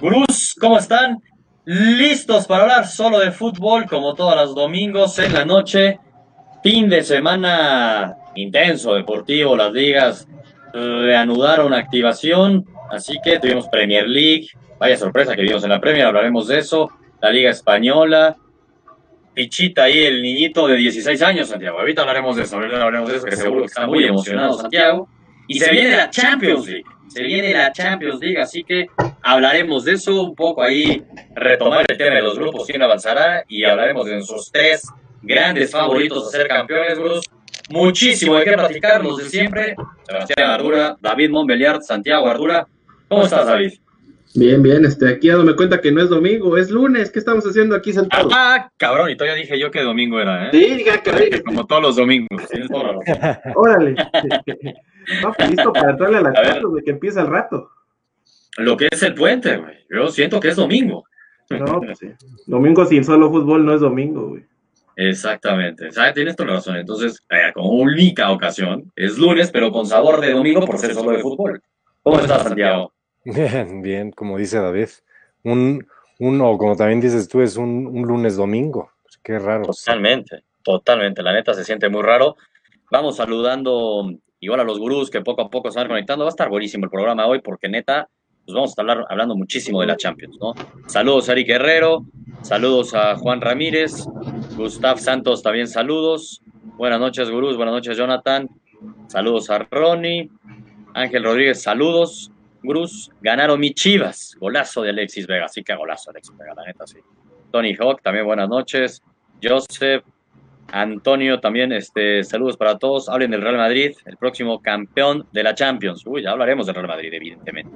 Gurús, ¿cómo están? Listos para hablar solo de fútbol, como todos los domingos en la noche. Fin de semana intenso, deportivo, las ligas reanudaron activación, así que tuvimos Premier League. Vaya sorpresa que vimos en la Premier, hablaremos de eso. La Liga Española. Pichita ahí, el niñito de 16 años, Santiago. Ahorita hablaremos de eso, ahorita hablaremos de eso, que seguro que está muy emocionado, Santiago. Y se viene la Champions League se viene la Champions League, así que hablaremos de eso un poco ahí, retomar el tema de los grupos, quién avanzará y hablaremos de nuestros tres grandes favoritos a ser campeones, Bruce. Muchísimo de qué platicar, los de siempre. Sebastián Ardura, David Montbeliard, Santiago Ardura. ¿Cómo estás, David? Bien, bien, este, aquí dándome cuenta que no es domingo, es lunes. ¿Qué estamos haciendo aquí sentados? Ah, cabrón, y todavía dije yo que domingo era, ¿eh? Sí, cabrón. Como todos los domingos. Órale. No, pues, listo para entrarle a la casa, de que empieza el rato. Lo que es el puente, güey. Yo siento que es domingo. No, pues sí. Domingo sin solo fútbol no es domingo, güey. Exactamente, ¿sabes? Tienes toda la razón. Entonces, eh, como única ocasión, es lunes, pero con sabor de domingo por ser solo de fútbol. ¿Cómo estás, Santiago? Bien, bien, como dice David. Un, uno, como también dices tú, es un, un lunes domingo. Qué raro. Totalmente, totalmente. La neta se siente muy raro. Vamos saludando igual a los gurús que poco a poco se van conectando. Va a estar buenísimo el programa hoy porque neta, pues vamos a estar hablando muchísimo de la Champions, ¿no? Saludos a Eric Guerrero, saludos a Juan Ramírez, Gustav Santos también saludos. Buenas noches, gurús, buenas noches, Jonathan. Saludos a Ronnie. Ángel Rodríguez, saludos. Gurús, ganaron mi chivas. Golazo de Alexis Vega. Sí que golazo, Alexis Vega, la neta, sí. Tony Hawk, también buenas noches. Joseph, Antonio también, este, saludos para todos. Hablen del Real Madrid, el próximo campeón de la Champions. Uy, ya hablaremos del Real Madrid, evidentemente.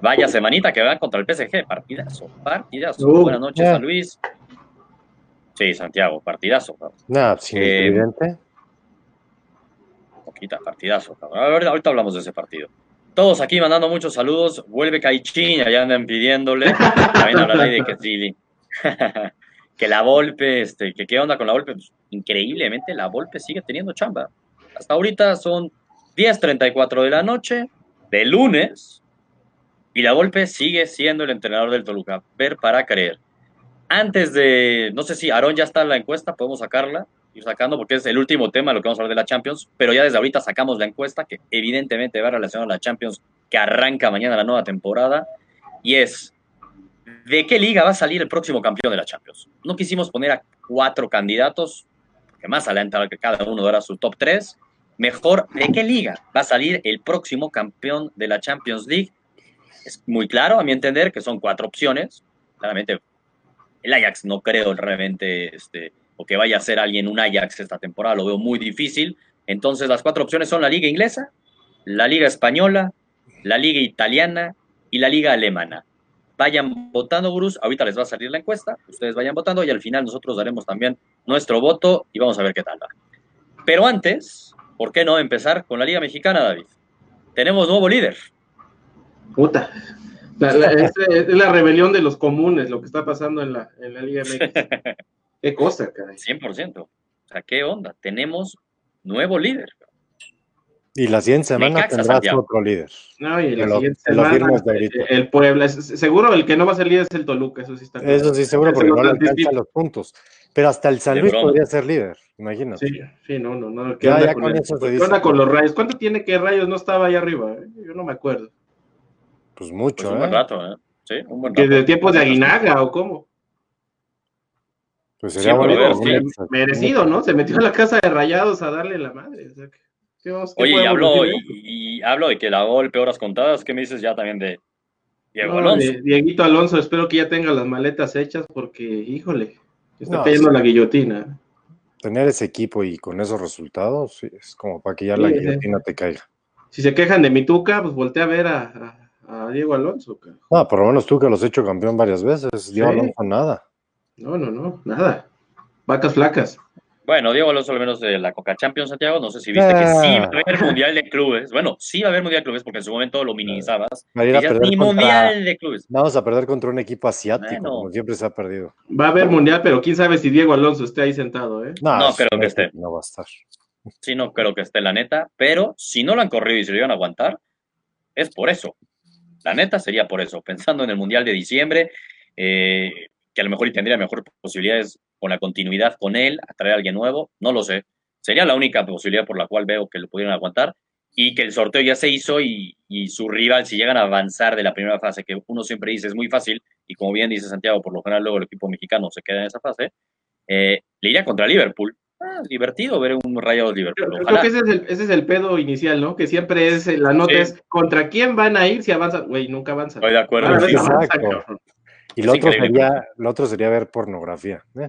Vaya semanita que va contra el PSG, partidazo, partidazo. Uh, Buenas noches a Luis. Sí, Santiago, partidazo. Nada, sí, eh, evidente. Poquita, partidazo. Ahorita, ahorita hablamos de ese partido. Todos aquí mandando muchos saludos. Vuelve Caichín, allá andan pidiéndole. También habla de que que la Volpe, este, que qué onda con la Volpe, pues, increíblemente la Volpe sigue teniendo chamba. Hasta ahorita son 10.34 de la noche, de lunes, y la Volpe sigue siendo el entrenador del Toluca. Ver para creer. Antes de, no sé si Aarón ya está en la encuesta, podemos sacarla, ir sacando, porque es el último tema lo que vamos a hablar de la Champions, pero ya desde ahorita sacamos la encuesta, que evidentemente va relacionada a la Champions, que arranca mañana la nueva temporada, y es, ¿de qué liga va a salir el próximo campeón de la Champions? No quisimos poner a cuatro candidatos, que más adelante cada uno dará su top 3. Mejor, ¿de qué liga va a salir el próximo campeón de la Champions League? Es muy claro, a mi entender, que son cuatro opciones. Claramente, el Ajax no creo realmente, este, o que vaya a ser alguien un Ajax esta temporada, lo veo muy difícil. Entonces, las cuatro opciones son la Liga Inglesa, la Liga Española, la Liga Italiana y la Liga Alemana vayan votando, gurús. Ahorita les va a salir la encuesta, ustedes vayan votando y al final nosotros daremos también nuestro voto y vamos a ver qué tal va. Pero antes, ¿por qué no empezar con la Liga Mexicana, David? Tenemos nuevo líder. Puta. es, la rebelión de los comunes, lo que está pasando en la, en la Liga Mexicana. qué cosa, caray. 100%. O sea, ¿qué onda? Tenemos nuevo líder. Y la siguiente semana tendrás otro líder. No, y la siguiente semana el Puebla. Seguro el que no va a ser líder es el Toluca, eso sí está claro. Eso sí, seguro, porque no le alcanza los puntos. Pero hasta el San Luis podría ser líder, imagínate. Sí, sí, no, no, no. ¿Qué onda, con, ¿qué con los rayos? ¿Cuánto tiene que rayos no estaba ahí arriba? Eh? Yo no me acuerdo. Pues mucho, pues un ¿eh? Buen rato, ¿eh? Sí, un buen rato. ¿Desde tiempos de Aguinaga o cómo? Pues sería bueno. Merecido, ¿no? Se metió a la casa de rayados a darle la madre. O sea que... Oye, y hablo, y, hablo de que la golpe horas contadas, ¿qué me dices ya también de Diego Alonso? Dieguito Alonso, espero que ya tenga las maletas hechas porque, híjole, está cayendo la guillotina. Tener ese equipo y con esos resultados es como para que ya la guillotina te caiga. Si se quejan de mi Tuca, pues voltea a ver a, Diego Alonso. No, por lo menos Tuca los ha hecho campeón varias veces. Diego Alonso nada. No, no, no, nada. Vacas flacas. Bueno, Diego Alonso al menos de la Coca Champions, Santiago, no sé si viste que sí va a haber Mundial de Clubes. Bueno, sí va a haber Mundial de Clubes porque en su momento lo minimizabas. Ni Mundial de Clubes. Vamos a perder contra un equipo asiático, como siempre se ha perdido. Va a haber Mundial, pero quién sabe si Diego Alonso esté ahí sentado, ¿eh? No, no creo que esté. No va a estar. Sí, no creo que esté, la neta. Pero si no lo han corrido y se lo iban a aguantar, es por eso. La neta sería por eso, pensando en el Mundial de diciembre, eh, que a lo mejor y tendría mejores posibilidades con la continuidad con él, a traer a alguien nuevo, no lo sé. Sería la única posibilidad por la cual veo que lo pudieran aguantar y que el sorteo ya se hizo y, y, su rival, si llegan a avanzar de la primera fase, que uno siempre dice es muy fácil, y como bien dice Santiago, por lo general luego el equipo mexicano se queda en esa fase, eh, le iría contra Liverpool. Ah, divertido ver un Rayados Liverpool. Creo, creo que ese es, el, ese es, el, pedo inicial, ¿no? Que siempre es, la nota sí. es contra quién van a ir si avanzan. Güey, nunca avanzan. Estoy de acuerdo. Ah, exacto. Y lo otro, sería, lo otro sería ver pornografía. ¿eh?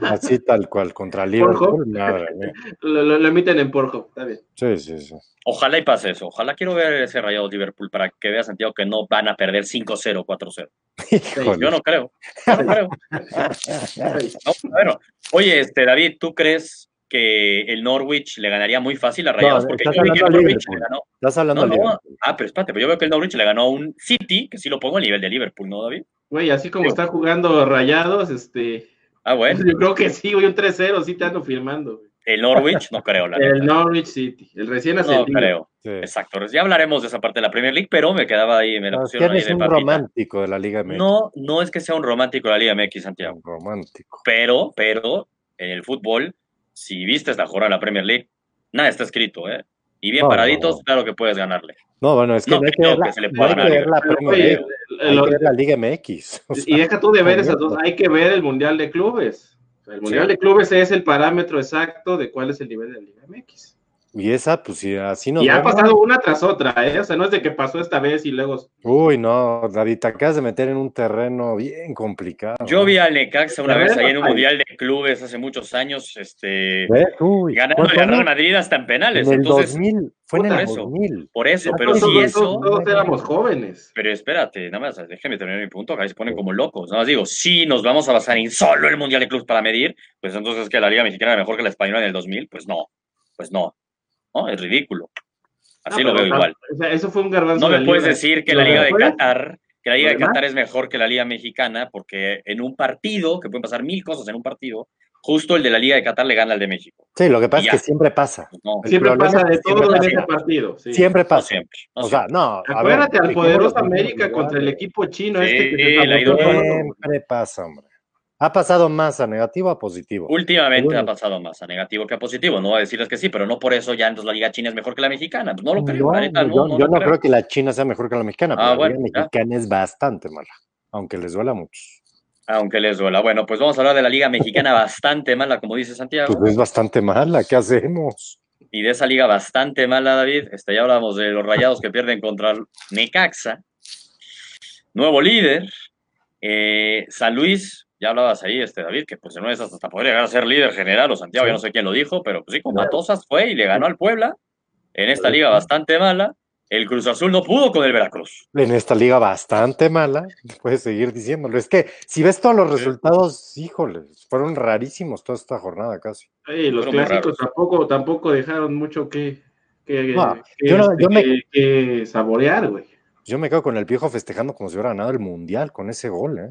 Así tal cual, contra Liverpool. Madre, ¿eh? lo, lo, lo, emiten en Porjo, está bien. Sí, sí, sí. Ojalá y pase eso. Ojalá quiero ver ese rayado Liverpool para que vea Santiago que no van a perder 5-0, 4-0. Yo no creo. Yo no creo. no, bueno, oye, este, David, ¿tú crees que el Norwich le ganaría muy fácil a Rayados? No, porque estás yo vi que el hablando de Norwich le Liverpool. ganó. Estás hablando No, de no. Liverpool. Ah, pero espérate, pero yo veo que el Norwich le ganó a un City, que sí lo pongo a nivel de Liverpool, ¿no, David? Güey, así como está jugando Rayados, este. Ah, bueno. Yo creo que sí, güey, un 3-0, sí te ando firmando. Güey. El Norwich, no creo, la El neta. Norwich City, el recién No ascendido. creo. Sí. Exacto. Ya hablaremos de esa parte de la Premier League, pero me quedaba ahí, me la No, pusieron ahí eres de un papita. romántico de la Liga MX. No, no es que sea un romántico de la Liga MX, Santiago. Un romántico. Pero, pero, en el fútbol, si viste esta jornada de la Premier League, nada está escrito, ¿eh? Y bien No, paraditos, no. claro que puedes ganarle. No, bueno, es que No no hay que creo ver la, que se le no pueda ganar. ver la Premier League, hay que ver la Liga MX. o y deja tú de ver esas dos, hay que ver el Mundial de Clubes. El Mundial Sí. de Clubes es el parámetro exacto de cuál es el nivel de la Liga MX. Y esa, pues si así nos Y ha pasado una tras otra, ¿eh? O sea, no es de que pasó esta vez y luego. Uy, no, David, te acabas de meter en un terreno bien complicado. Yo vi al Necaxa una vez ahí en un ay. mundial de clubes hace muchos años, este. Uy, ganando ¿cuánto al Real? Madrid hasta en penales. En el Entonces, 2000, fue en el eso. 2000. por eso, pero todos, si todos- eso, todos éramos jóvenes. pero espérate, nada más, déjeme terminar mi punto, ahí se ponen como locos. Nada más digo, si nos vamos a basar en solo el mundial de clubes para medir, pues entonces que la Liga Mexicana era mejor que la española en el 2000, pues no, pues no, no, es ridículo. Así No, lo veo igual. O sea, eso fue un garbanzo. No me puedes decir que la Liga de Qatar, que la Liga de. Qatar es mejor que la Liga Mexicana, porque en un partido, que pueden pasar mil cosas en un partido, justo el de la Liga de Qatar le gana al de México. Sí, lo que pasa es que siempre pasa. No, Siempre pasa de todo en pasa. ese partido. sí. Siempre no pasa. siempre. no O sea, no. ver, Acuérdate al poderoso América contra el equipo chino Sí, este que la. Siempre pasa, hombre. Ha pasado más a negativo a positivo. Últimamente Bueno. ha pasado más a negativo que a positivo. No voy a decirles que sí, pero no por eso ya entonces la Liga China es mejor que la mexicana. Pues no lo creo, No, la neta, no, yo no yo lo no creo. creo que la China sea mejor que la mexicana, pero Ah, la bueno, Liga ya. mexicana es bastante mala, aunque les duela mucho. Aunque les duela. Bueno, pues vamos a hablar de la Liga Mexicana bastante mala, como dice Santiago. Pues es bastante mala, ¿qué hacemos? Y de esa liga bastante mala, David. Este, ya hablamos de los rayados que pierden contra Necaxa. Nuevo líder. Eh, San Luis, ya hablabas ahí, este David, que pues en una de esas hasta podría llegar a ser líder general, o Santiago, Sí. ya no sé quién lo dijo, pero pues sí, con Matosas fue y le ganó al Puebla. En esta liga bastante mala. El Cruz Azul no pudo con el Veracruz. En esta liga bastante mala, puedes seguir diciéndolo. Es que si ves todos los resultados, híjoles, fueron rarísimos toda esta jornada casi. Ey, los Fueron clásicos tampoco, tampoco dejaron mucho que, que, No, que- yo no- yo me- que- saborear, güey. Yo me quedo con el piojo festejando como si hubiera ganado el mundial con ese gol, ¿eh?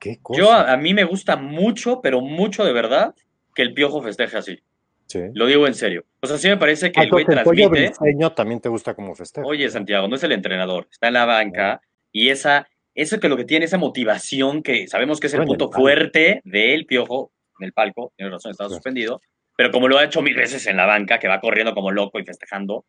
Qué cosa. Yo a, a mí me gusta mucho, pero mucho de verdad, que el Piojo festeje así. Sí. Lo digo en serio. O sea, sí me parece que Ah, el güey el pollo transmite. briseño también te gusta como festeja. Oye, Santiago, no es el entrenador, está en la banca y esa, eso que lo que tiene, esa motivación que sabemos que es el punto el fuerte del piojo en el palco, tiene razón, estaba Sí. suspendido, pero como lo ha hecho mil veces en la banca, que va corriendo como loco y festejando,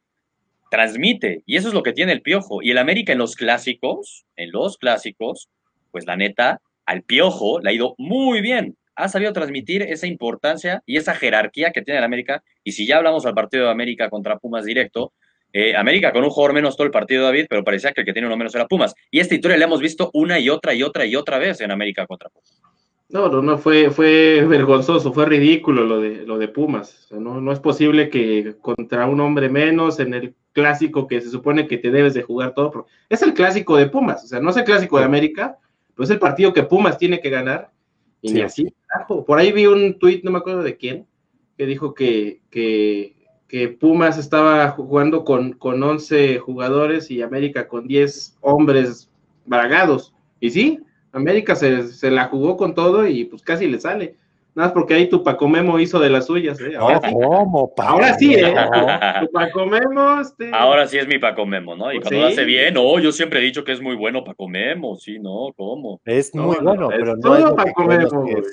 transmite, y eso es lo que tiene el piojo. Y el América en los clásicos, en los clásicos, pues la neta, al piojo le ha ido muy bien. Ha sabido transmitir esa importancia y esa jerarquía que tiene el América. Y si ya hablamos al partido de América contra Pumas directo, eh, América con un jugador menos todo el partido, David, pero parecía que el que tiene uno menos era Pumas. Y esta historia la hemos visto una y otra y otra y otra vez en América contra Pumas. No, no, no, fue, fue vergonzoso, fue ridículo lo de, lo de Pumas. O sea, no, no es posible que contra un hombre menos en el clásico que se supone que te debes de jugar todo. Es el clásico de Pumas, o sea, no es el clásico de América, pero es el partido que Pumas tiene que ganar. Y Sí. ni así, carajo. Por ahí vi un tuit, no me acuerdo de quién, que dijo que, que, que Pumas estaba jugando con, con 11 jugadores y América con 10 hombres bragados. Y sí, América se, se la jugó con todo y pues casi le sale. Nada más porque ahí tu Paco Memo hizo de las suyas, ¿eh? Ahora, No, sí. ¿cómo? Ahora sí, ¿eh? No. Tu Paco Memo, este. Ahora sí es mi Paco Memo, ¿no? Y Pues cuando sí. lo hace bien, no, yo siempre he dicho que es muy bueno Paco Memo, sí, no, ¿cómo? Es No, muy no, bueno, es pero no todo es lo Paco Memo, que es. güey.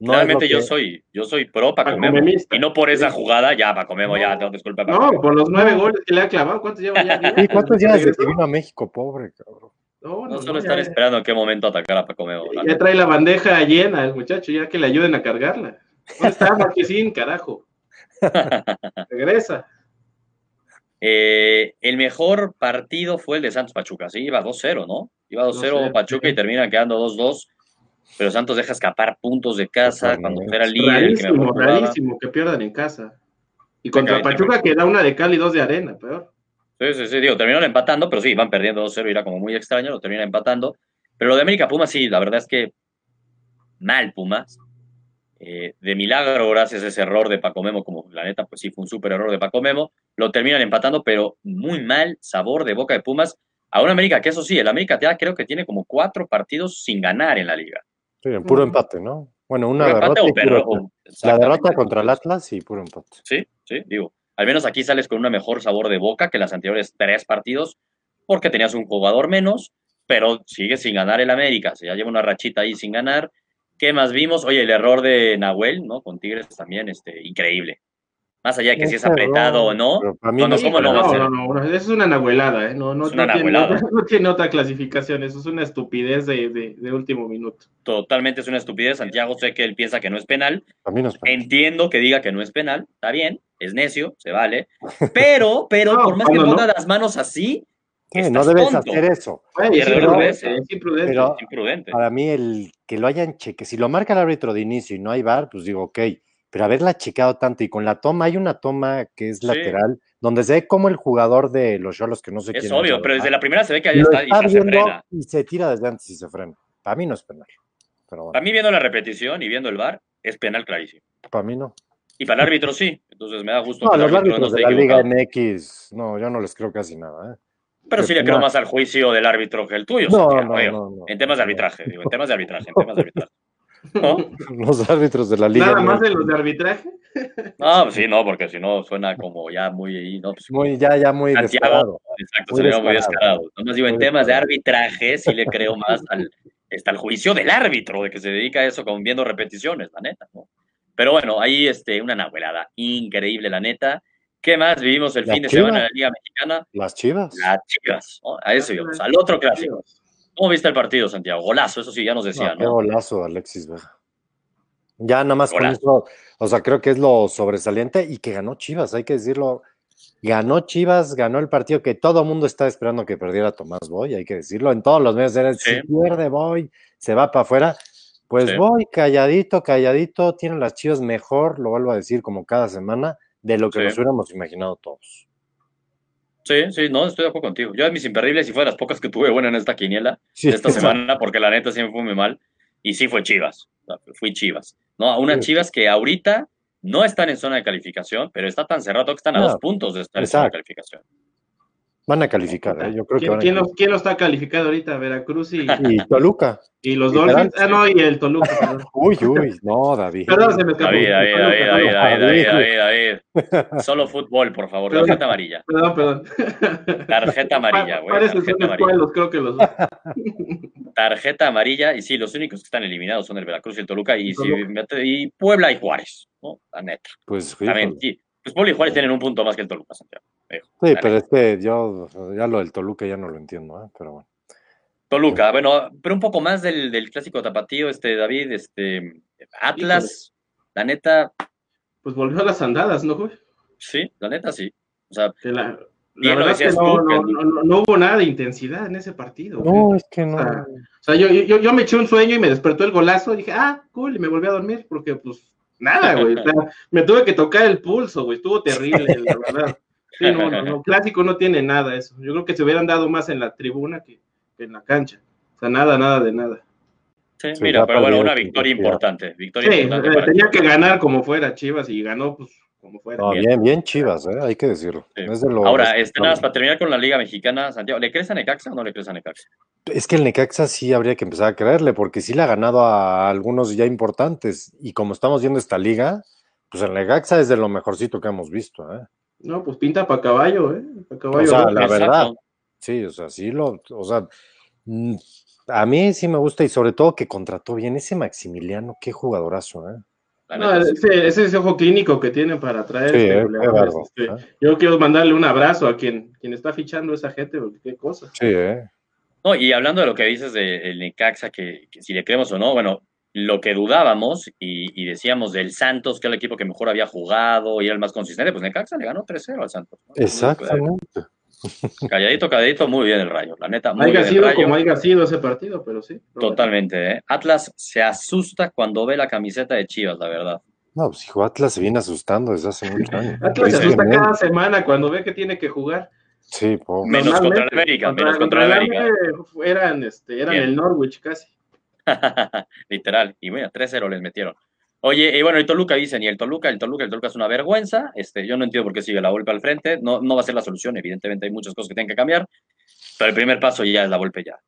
No es Realmente yo que- soy, yo soy pro Paco Paco Memo. Memista. Y no por esa jugada, ya Paco Memo, ya, No. disculpa, Paco No, por los nueve goles que le ha clavado, ¿cuántos lleva ya? Sí, ¿cuántos días desde que vino a México, pobre cabrón? No, No no, solo ya- esperando en qué momento atacar a Paco Memo. Ya trae la bandeja llena el muchacho, ya que le ayuden a cargarla. ¿Dónde está Marquesín, carajo? Regresa. Eh, el mejor partido fue el de Santos Pachuca, sí, iba 2-0, ¿no? Iba 2-0 2-0, Pachuca sí. y termina quedando 2-2. Pero Santos deja escapar puntos de casa cuando era líder, el que Rarísimo, rarísimo que pierdan en casa. Y contra Pachuca venga. que da una de cal y dos de arena, peor. Sí, sí, sí, digo, terminaron empatando, pero sí, van perdiendo 2-0 y era como muy extraño, lo terminan empatando. Pero lo de América Pumas, sí, la verdad es que mal Pumas. Eh, de milagro, gracias a ese error de Paco Memo, como la neta, pues sí, fue un súper error de Paco Memo, lo terminan empatando, pero muy mal sabor de boca de Pumas a un América que eso sí, el América ya creo que tiene como cuatro partidos sin ganar en la liga. Sí, en puro Ujú. empate, ¿no? Bueno, una empate derrota o y puro empate. o- La derrota contra el Atlas y puro empate. Sí, sí, digo. Al menos aquí sales con un mejor sabor de boca que las anteriores tres partidos, porque tenías un jugador menos, pero sigue sin ganar el América. Se ya lleva una rachita ahí sin ganar. ¿Qué más vimos? Oye, el error de Nahuel, ¿no? Con Tigres también, este, increíble. Más allá de que si es apretado error, o no, para mí no, no, no- ¿cómo no no, va a ser? no, no, no, eso es una nahuelada, ¿eh? No, no, Es una no tiene, nahuelada. no- no tiene otra clasificación, eso es una estupidez de, de- de último minuto. totalmente es una estupidez. Santiago sé que él piensa que no es penal. para mí no es penal. Entiendo que diga que no es penal, está bien, es necio, se vale. Pero, pero, No, por más que ¿cuándo no? ponga las manos así, Sí, no debes tonto. hacer eso. Güey, es imprudente, es imprudente. pero- es imprudente. Para mí, el que lo hayan cheque, si lo marca el árbitro de inicio y no hay bar, pues digo, ok, pero haberla checado tanto y con la toma, hay una toma que es Sí. lateral, donde se ve como el jugador de los Cholos, que no sé Es quién obvio, pero desde la primera se ve que ahí lo está y está se frena. y se tira desde antes y se frena. Para mí no es penal. Pero bueno, Para mí, viendo la repetición y viendo el VAR, es penal clarísimo. para mí no. Y para el árbitro sí. Entonces me da gusto No, que el los árbitro no árbitros de la Liga. MX, no, yo no les creo casi nada. ¿eh? Pero sí le no. creo más al juicio del árbitro que el tuyo. No, Santiago, no, digo, no, no. En temas de arbitraje, digo, en temas de arbitraje, en temas de arbitraje. ¿No? Los árbitros de la Liga Nada más en los de arbitraje. No, pues sí, no, porque si no suena como ya muy ahí, ¿no? Pues, muy, ya, ya muy Santiago, descarado. exacto, muy sería muy descarado. descarado. Nomás digo, en temas de descarado. arbitraje sí le creo más al, está el juicio del árbitro, de que se dedica a eso con viendo repeticiones, la neta, ¿no? Pero bueno, ahí este, una nahuelada increíble, la neta. ¿Qué más vivimos el fin de Chivas. semana en la Liga Mexicana? Las chivas. Las chicas, ¿no? A eso íbamos, al otro clásico. ¿Cómo viste el partido, Santiago? Golazo, eso sí, ya nos No, decían, qué ¿no? golazo, Alexis Vega. Ya nada más con eso, o sea, creo que es lo sobresaliente y que ganó Chivas, hay que decirlo. Ganó Chivas, ganó el partido que todo mundo está esperando que perdiera Tomás Boy, hay que decirlo. En todos los medios era, Sí. si pierde Boy, se va para afuera. Pues Sí. Boy, calladito, calladito, tienen las Chivas mejor, lo vuelvo a decir como cada semana, de lo que Sí. nos hubiéramos imaginado todos. Sí, sí, no, estoy de acuerdo contigo. Yo de mis imperdibles y fue de las pocas que tuve buena en esta quiniela Sí, de esta semana, porque la neta me fue muy mal. Y sí fue Chivas. O sea, Fui Chivas. No, a unas Sí. Chivas que ahorita no están en zona de calificación, pero está tan cerrado que están a No, dos puntos de estar en zona de exacto. calificación. Van a calificar, ¿eh? yo creo que ¿Quién, van a quién, calificar. los- quién lo está calificado ahorita? Veracruz y, Y Toluca. y los Dolphins. Ah, no, y el Toluca. perdón. Uy, uy, no, David. Perdón, se me escapó. David, David, Toluca, David, David, Toluca. David, David, David, David. Solo fútbol, por favor. Perdón. Tarjeta amarilla. Perdón, perdón. Tarjeta amarilla, güey. Parecen amarilla. pueblos, creo que los dos. Tarjeta amarilla. Y sí, los únicos que están eliminados son el Veracruz y el Toluca. Y, Toluca. y Puebla y Juárez. ¿no? La neta. Pues, También, sí. Pues Puebla y Juárez tienen un punto más que el Toluca, Santiago. Digo, Sí, pero es que yo ya lo del Toluca ya no lo entiendo, ¿eh? pero bueno. Toluca, bueno, pero un poco más del, del clásico tapatío, este David, este Atlas, la neta, Pues volvió a las andadas, ¿no, güey? sí, la neta sí. O sea, Que la, la verdad es que no, tú, que- no, no- no hubo nada de intensidad en ese partido. güey. No, es que no. Ah, O sea, yo, yo, yo me eché un sueño y me despertó el golazo y dije, ah, cool, y me volví a dormir porque, pues, nada, güey. O sea, me tuve que tocar el pulso, güey. Estuvo terrible, la verdad. Sí, no, no, no. Clásico no tiene nada eso. Yo creo que se hubieran dado más en la tribuna que, que en la cancha. O sea, nada, nada de nada. sí, mira, pero bueno, una victoria importante, victoria Sí, importante eh, tenía que ganar como fuera Chivas y ganó, pues, como fuera. No, bien, bien chivas, ¿eh? hay que decirlo. Sí. Es de lo- Ahora, este, nada más para terminar con la Liga Mexicana, Santiago, ¿le crees a Necaxa o no le crees a Necaxa? Es que el Necaxa sí habría que empezar a creerle, porque sí le ha ganado a algunos ya importantes. Y como estamos viendo esta liga, pues el Necaxa es de lo mejorcito que hemos visto. ¿eh? No, pues pinta para caballo, ¿eh? Pa' caballo O sea, la Exacto. verdad. Sí, o sea, sí lo. O sea, mm, a mí sí me gusta y sobre todo que contrató bien ese Maximiliano, qué jugadorazo, ¿eh? No, ese, ese es ojo clínico que tienen para traer Sí, este eh, este, ¿eh? Yo quiero mandarle un abrazo a quien, quien está fichando a esa gente, porque qué cosa. Sí, ¿eh? No, y hablando de lo que dices del Necaxa, que, que si le creemos o no, bueno, lo que dudábamos y, y decíamos del Santos, que era el equipo que mejor había jugado y era el más consistente, pues Necaxa le ganó 3-0 al Santos. ¿no? Exactamente. Calladito, calladito, muy bien el rayo. La neta, muy Haya bien el sido rayo. como haya sido ese partido, pero sí. Totalmente, ¿eh? Atlas se asusta cuando ve la camiseta de Chivas, la verdad. No, pues hijo, Atlas se viene asustando desde hace muchos años. Atlas se asusta cada semana cuando ve que tiene que jugar. Sí, pobre. Menos contra el América, menos contra el América. América Eran, este, eran Bien. el Norwich casi. Literal. Y bueno, 3-0 les metieron. Oye, y bueno, el Toluca dicen, y el Toluca, el Toluca, el Toluca es una vergüenza. Este, yo no entiendo por qué sigue la golpe al frente. No, no va a ser la solución, evidentemente hay muchas cosas que tienen que cambiar. Pero el primer paso ya es la golpe ya.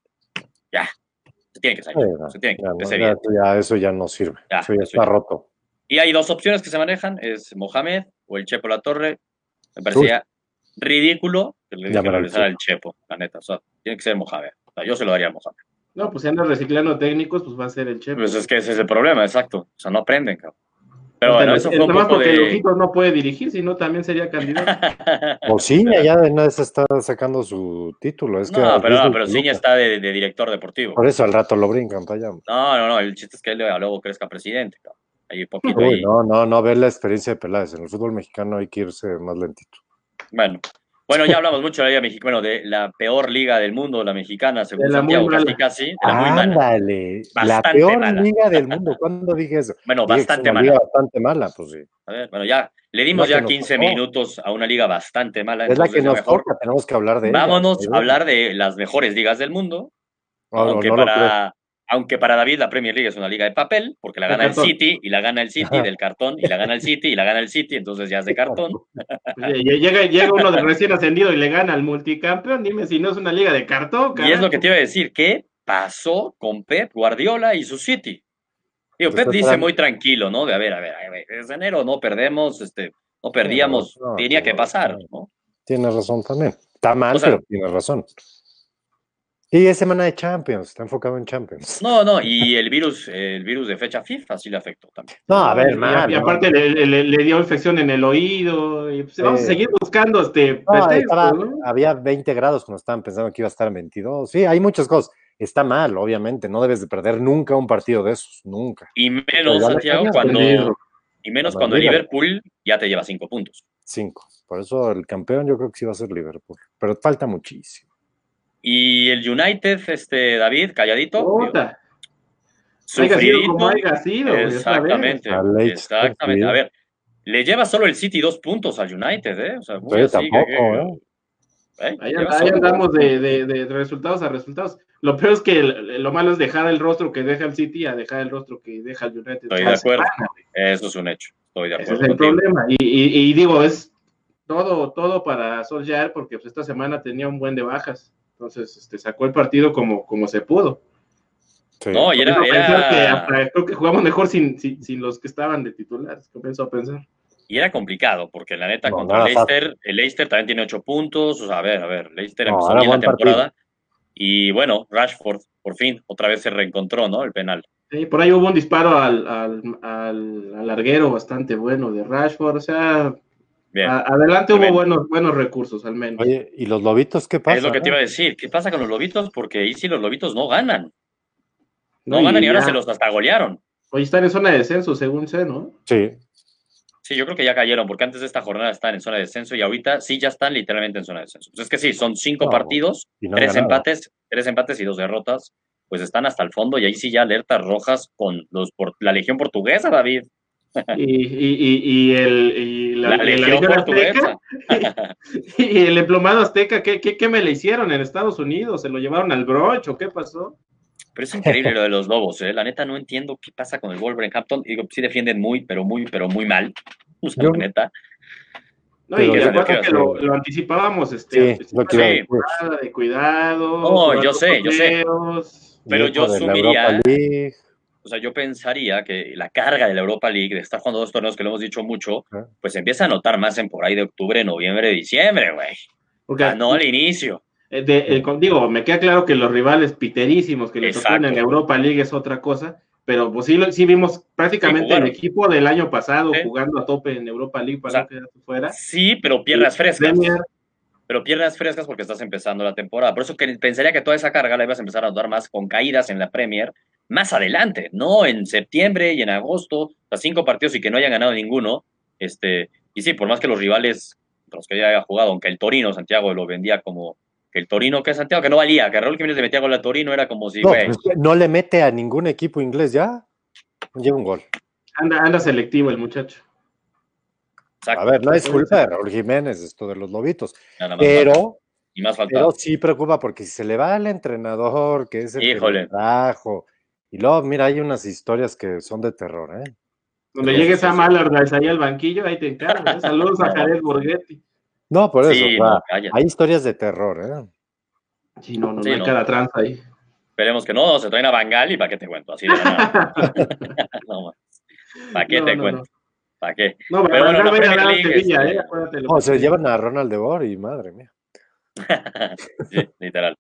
Ya. Se tiene que salir. Sí, se tiene que Ya, eso ya no sirve. Ya, eso ya eso está roto. Y hay dos opciones que se manejan, es Mohamed o el Chepo La Torre. Me parecía ridículo que le regresar al Chepo, la neta. O sea, tiene que ser Mohamed. O sea, yo se lo daría a Mohamed. No, pues si andas reciclando técnicos, pues va a ser el Chepo. Pues es que ese es el problema, exacto. O sea, no aprenden, cabrón. Pero bueno, eso fue un Además, poco porque el de... Ojitos no puede dirigir, sino también sería candidato. O Ciña ya de nada se está sacando su título. Es que No, pero, no, pero. Ciña está de, de director deportivo. Por eso al rato lo brincan para allá. No, no, no, el chiste es que él luego crezca presidente. cabrón. Ahí poquito Uy, ahí. no, no, no ver la experiencia de Peláez. En el fútbol mexicano hay que irse más lentito. Bueno. Bueno, ya hablamos mucho de la Liga Mexicana, bueno, de la peor liga del mundo, la mexicana, según De la muy Santiago, casi mala. casi, de la muy mala. Ándale, la Bastante peor mala. liga del mundo. ¿Cuándo dije eso? Bueno, Dije bastante una mala. liga bastante mala, pues sí. A ver, bueno, ya le dimos La ya nos 15 tocó. minutos a una liga bastante mala. Es la que nos mejor toca, tenemos que hablar de ella. Vámonos a hablar de las mejores ligas del mundo, No, no, aunque, no para, aunque para David la Premier League es una liga de papel, porque la gana el. City, y la gana el City del cartón, y la gana el City, y la gana el City, entonces ya es de cartón. Llega, llega uno de recién ascendido y le gana al multicampeón. Dime si no es una liga de cartón. Y es lo que carajo. te iba a decir, ¿qué pasó con Pep Guardiola y su City? Digo, Pues Pep dice muy tranquilo, ¿no? De a ver, a ver, a ver, desde enero no perdemos, este, no perdíamos, no, tenía que pasar, no. ¿no? Tienes razón también. Está mal, O sea- pero tienes razón. Y es semana de Champions, está enfocado en Champions. No, no, y el virus, el virus de fecha FIFA sí le afectó también. No, a ver, Y- mal. Y, ¿no? aparte le, le- le dio infección en el oído. Y pues, vamos a Sí. seguir buscando este No, pretextos, estaba- ¿no? había 20 grados cuando estaban pensando que iba a estar en 22. Sí, hay muchas cosas. Está mal, obviamente. No debes de perder nunca un partido de esos, nunca. Y menos, Santiago, cuando, Perdido. y menos Cuando. Liverpool ya te lleva cinco puntos. Cinco. Por eso el campeón yo creo que sí va a ser Liverpool. Pero falta muchísimo. Y el United, este, David, calladito, Puta. Sufridito. Exactamente, exactamente. A ver, le lleva solo el City dos puntos al United, ¿eh? O sea, así, tampoco, que- que- ¿eh? ¿eh? Ahí, ahí andamos de, de- de resultados a resultados. Lo peor es que el- lo malo es dejar el rostro que deja el City a dejar el rostro que deja el United. Estoy de acuerdo. semana. Eso es un hecho. Estoy de Ese acuerdo. es el contigo. problema. Y, y- y digo, es todo, todo para Solskjaer porque pues, esta semana tenía un buen de bajas. Entonces este, sacó el partido como, como se pudo. Sí. No, y era, que era, hasta creo que jugamos mejor sin, sin, sin los que estaban de titulares. Comienzo a pensar. y era complicado, porque la neta No, contra Leicester, el Leicester también tiene ocho puntos. O sea, a ver, a ver, Leicester No, empezó bien la partido. temporada. Y bueno, Rashford, por fin, otra vez se reencontró, ¿no? El penal. Sí, por ahí hubo un disparo al, al, al, al larguero bastante bueno de Rashford. O sea, Bien. adelante hubo Bien. buenos, buenos recursos al menos. Oye, ¿y los lobitos qué pasa? es lo que te eh? iba a decir. ¿Qué pasa con los lobitos? Porque ahí sí los lobitos no ganan. No, ganan y ahora ya- se los hasta golearon. Hoy están en zona de descenso, según sé, ¿no? Sí. Sí, yo creo que ya cayeron, porque antes de esta jornada estaban en zona de descenso y ahorita sí ya están literalmente en zona de descenso. Pues es que sí, son cinco No, partidos, no tres ganado. empates, tres empates y dos derrotas, pues están hasta el fondo y ahí sí ya alertas rojas con los por la Legión Portuguesa, David. Y, y, y, y el, y la, La, y la Legión Legión Portuguesa. Azteca, y el emplomado azteca, ¿qué, qué, qué me le hicieron en Estados Unidos? ¿Se lo llevaron al broch o qué pasó? Pero es increíble lo de los lobos, ¿eh? La neta no entiendo qué pasa con el Wolverhampton. Digo, sí defienden muy, pero muy, pero muy mal. O sea, Yo- la neta. No, y Pero que lo, lo anticipábamos, este, Sí, lo que de cuidado. No, jugando yo sé, yo sé. Pero yo esto O sea, yo pensaría que la carga de la Europa League, de estar jugando dos torneos que lo hemos dicho mucho, pues empieza a notar más en por ahí de octubre, noviembre, diciembre, güey. Porque Ah, no al inicio. eh, de- eh, digo, me queda claro que los rivales piterísimos que le tocan en Europa League es otra cosa, pero pues sí, sí vimos prácticamente el equipo del año pasado jugando a tope en Europa League para O sea, quedarse fuera. Sí, pero piernas frescas. Premier, Pero piernas frescas porque estás empezando la temporada. Por eso que pensaría que toda esa carga la ibas a empezar a notar más con caídas en la Premier más adelante, no en septiembre y en agosto, a cinco partidos y que no hayan ganado ninguno. Este, y sí, por más que los rivales, los que ya haya jugado, aunque el Torino, Santiago lo vendía como que el Torino, que Santiago, que no valía, que Raúl Jiménez le metía gol al Torino, era como si, no, güey, pues, no le mete a ningún equipo inglés ya. Lleva un gol. anda, anda selectivo el muchacho. exacto, A ver, no es culpa de Raúl Jiménez, esto de los lobitos. nada más. Pero, y más faltaba. pero sí preocupa porque si se le va al entrenador, que es el Híjole. trajo, y luego, mira, hay unas historias que son de terror, ¿eh? Donde Sí, llegues a sí. Allardyce ahí al banquillo, ahí te encargo. ¿eh? Saludos a No. Jared Borghetti. No, por eso, sí, o sea, no, cállate. hay historias de terror, ¿eh? Sí, no, no, Sí, no hay no. cada tranza ahí. Esperemos que no, se traen a Bangal y para qué te cuento, así de nada. no, ¿Para qué No, te no, cuento? ¿Para qué? No, Pero bueno, Van Gaal la a Sevilla, este- ¿eh? Acuérdate lo No, se llevan a Ronald de Boer y madre mía. Sí, literal.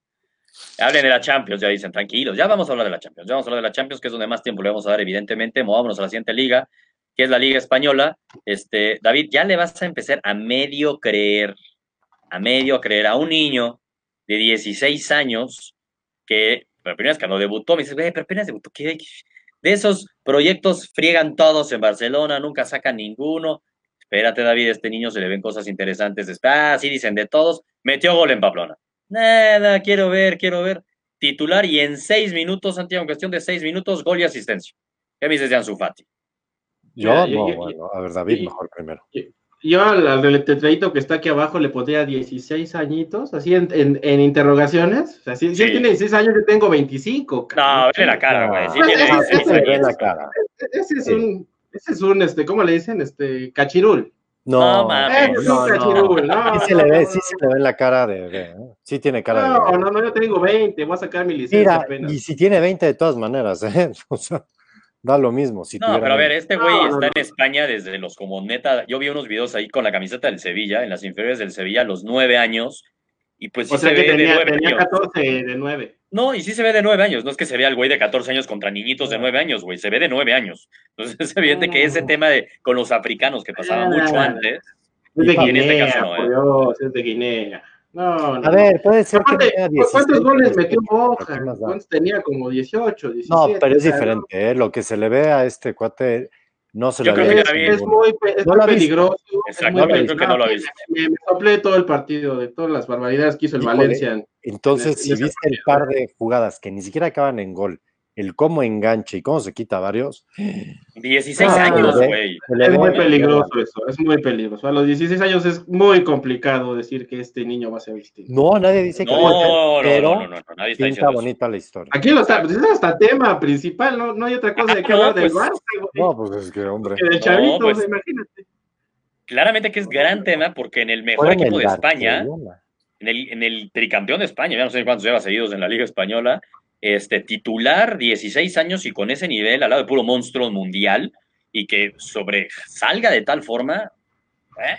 Hablen de la Champions, ya dicen, tranquilos. Ya vamos a hablar de la Champions. Ya vamos a hablar de la Champions, que es donde más tiempo le vamos a dar, evidentemente. Movámonos a la siguiente liga, que es la Liga Española. Este, David, ya le vas a empezar a medio creer, a medio creer a un niño de 16 años que, pero primero es que cuando debutó, me dices, güey, pero apenas debutó, ¿qué? De esos proyectos friegan todos en Barcelona, nunca sacan ninguno. Espérate, David, este niño se le ven cosas interesantes. Ah, sí, dicen de todos. Metió gol en Pamplona. Nada, quiero ver, quiero ver. Titular y en seis minutos, Santiago, en cuestión de seis minutos, gol y asistencia. ¿Qué me dices de Ansu Fati? Yo, Ya, no, yo- bueno, a ver, David, yo- mejor primero. Yo al, al tetradito que está aquí abajo le pondría 16 añitos, así en, en, en interrogaciones. O sea, si, si él Sí. tiene 16 años, yo tengo 25. No, cabrón. vele la cara, güey. Sí No, tiene ese- 16 se le ve en años. la cara. Ese es un, ese es un, este, ¿cómo le dicen? Este, cachirul. No, No, mames. No, no. no. Sí se le no, ve, no, sí se le ve la cara de, de- sí tiene cara de. No, no, no, yo tengo 20, voy a sacar mi licencia Mira, apenas. y si tiene 20 de todas maneras, ¿eh? O sea, da lo mismo. Si No, tuviera pero a ver, 20. este güey No, no, está no. en España desde los como neta. Yo vi unos videos ahí con la camiseta del Sevilla, en las inferiores del Sevilla, a los nueve años. Y pues sí o sea se que ve de tenía, nueve tenía años. 14 de 9. No, y sí se ve de nueve años. No es que se vea el güey de 14 años contra niñitos de nueve años, güey. Se ve de nueve años. Entonces es evidente que ese tema de con los africanos que pasaba mucho antes. Es de en este Guinea, caso no, ¿eh? por Dios, es de Guinea. No, no. A ver, puede ser que Aparte, tenga ¿cu- 16. ¿cuántos goles metió 17, Boja? ¿qué más da? ¿Cuántos tenía? Como 18, 17. No, pero es diferente, ¿eh? Lo que se le ve a este cuate no se Yo le creo que Es, David- es muy, es No muy lo peligroso. Exacto, creo que no lo ha me- visto. Me, me soplé todo el partido de todas las barbaridades que hizo el Híjole. Valencia. en- Entonces, en si viste el par de jugadas que ni siquiera acaban en gol, el cómo engancha y cómo se quita varios, 16 Ah, años, güey. Es muy peligroso eso, es muy peligroso. A los 16 años es muy complicado decir que este niño va a ser distinto. No, nadie dice que No, ser, no, pero no, no, no, nadie está pinta bonita la historia. Aquí lo está, pues es hasta tema principal, no, no hay otra cosa de que No, hablar del pues, Barça, güey, No, pues es que, hombre. que no, chavito, pues, imagínate. Claramente que es gran tema porque en el mejor equipo el de España, en el, en el tricampeón de España, ya no sé cuántos lleva seguidos en la Liga Española, este titular, 16 años y con ese nivel al lado de puro monstruo mundial y que sobresalga de tal forma,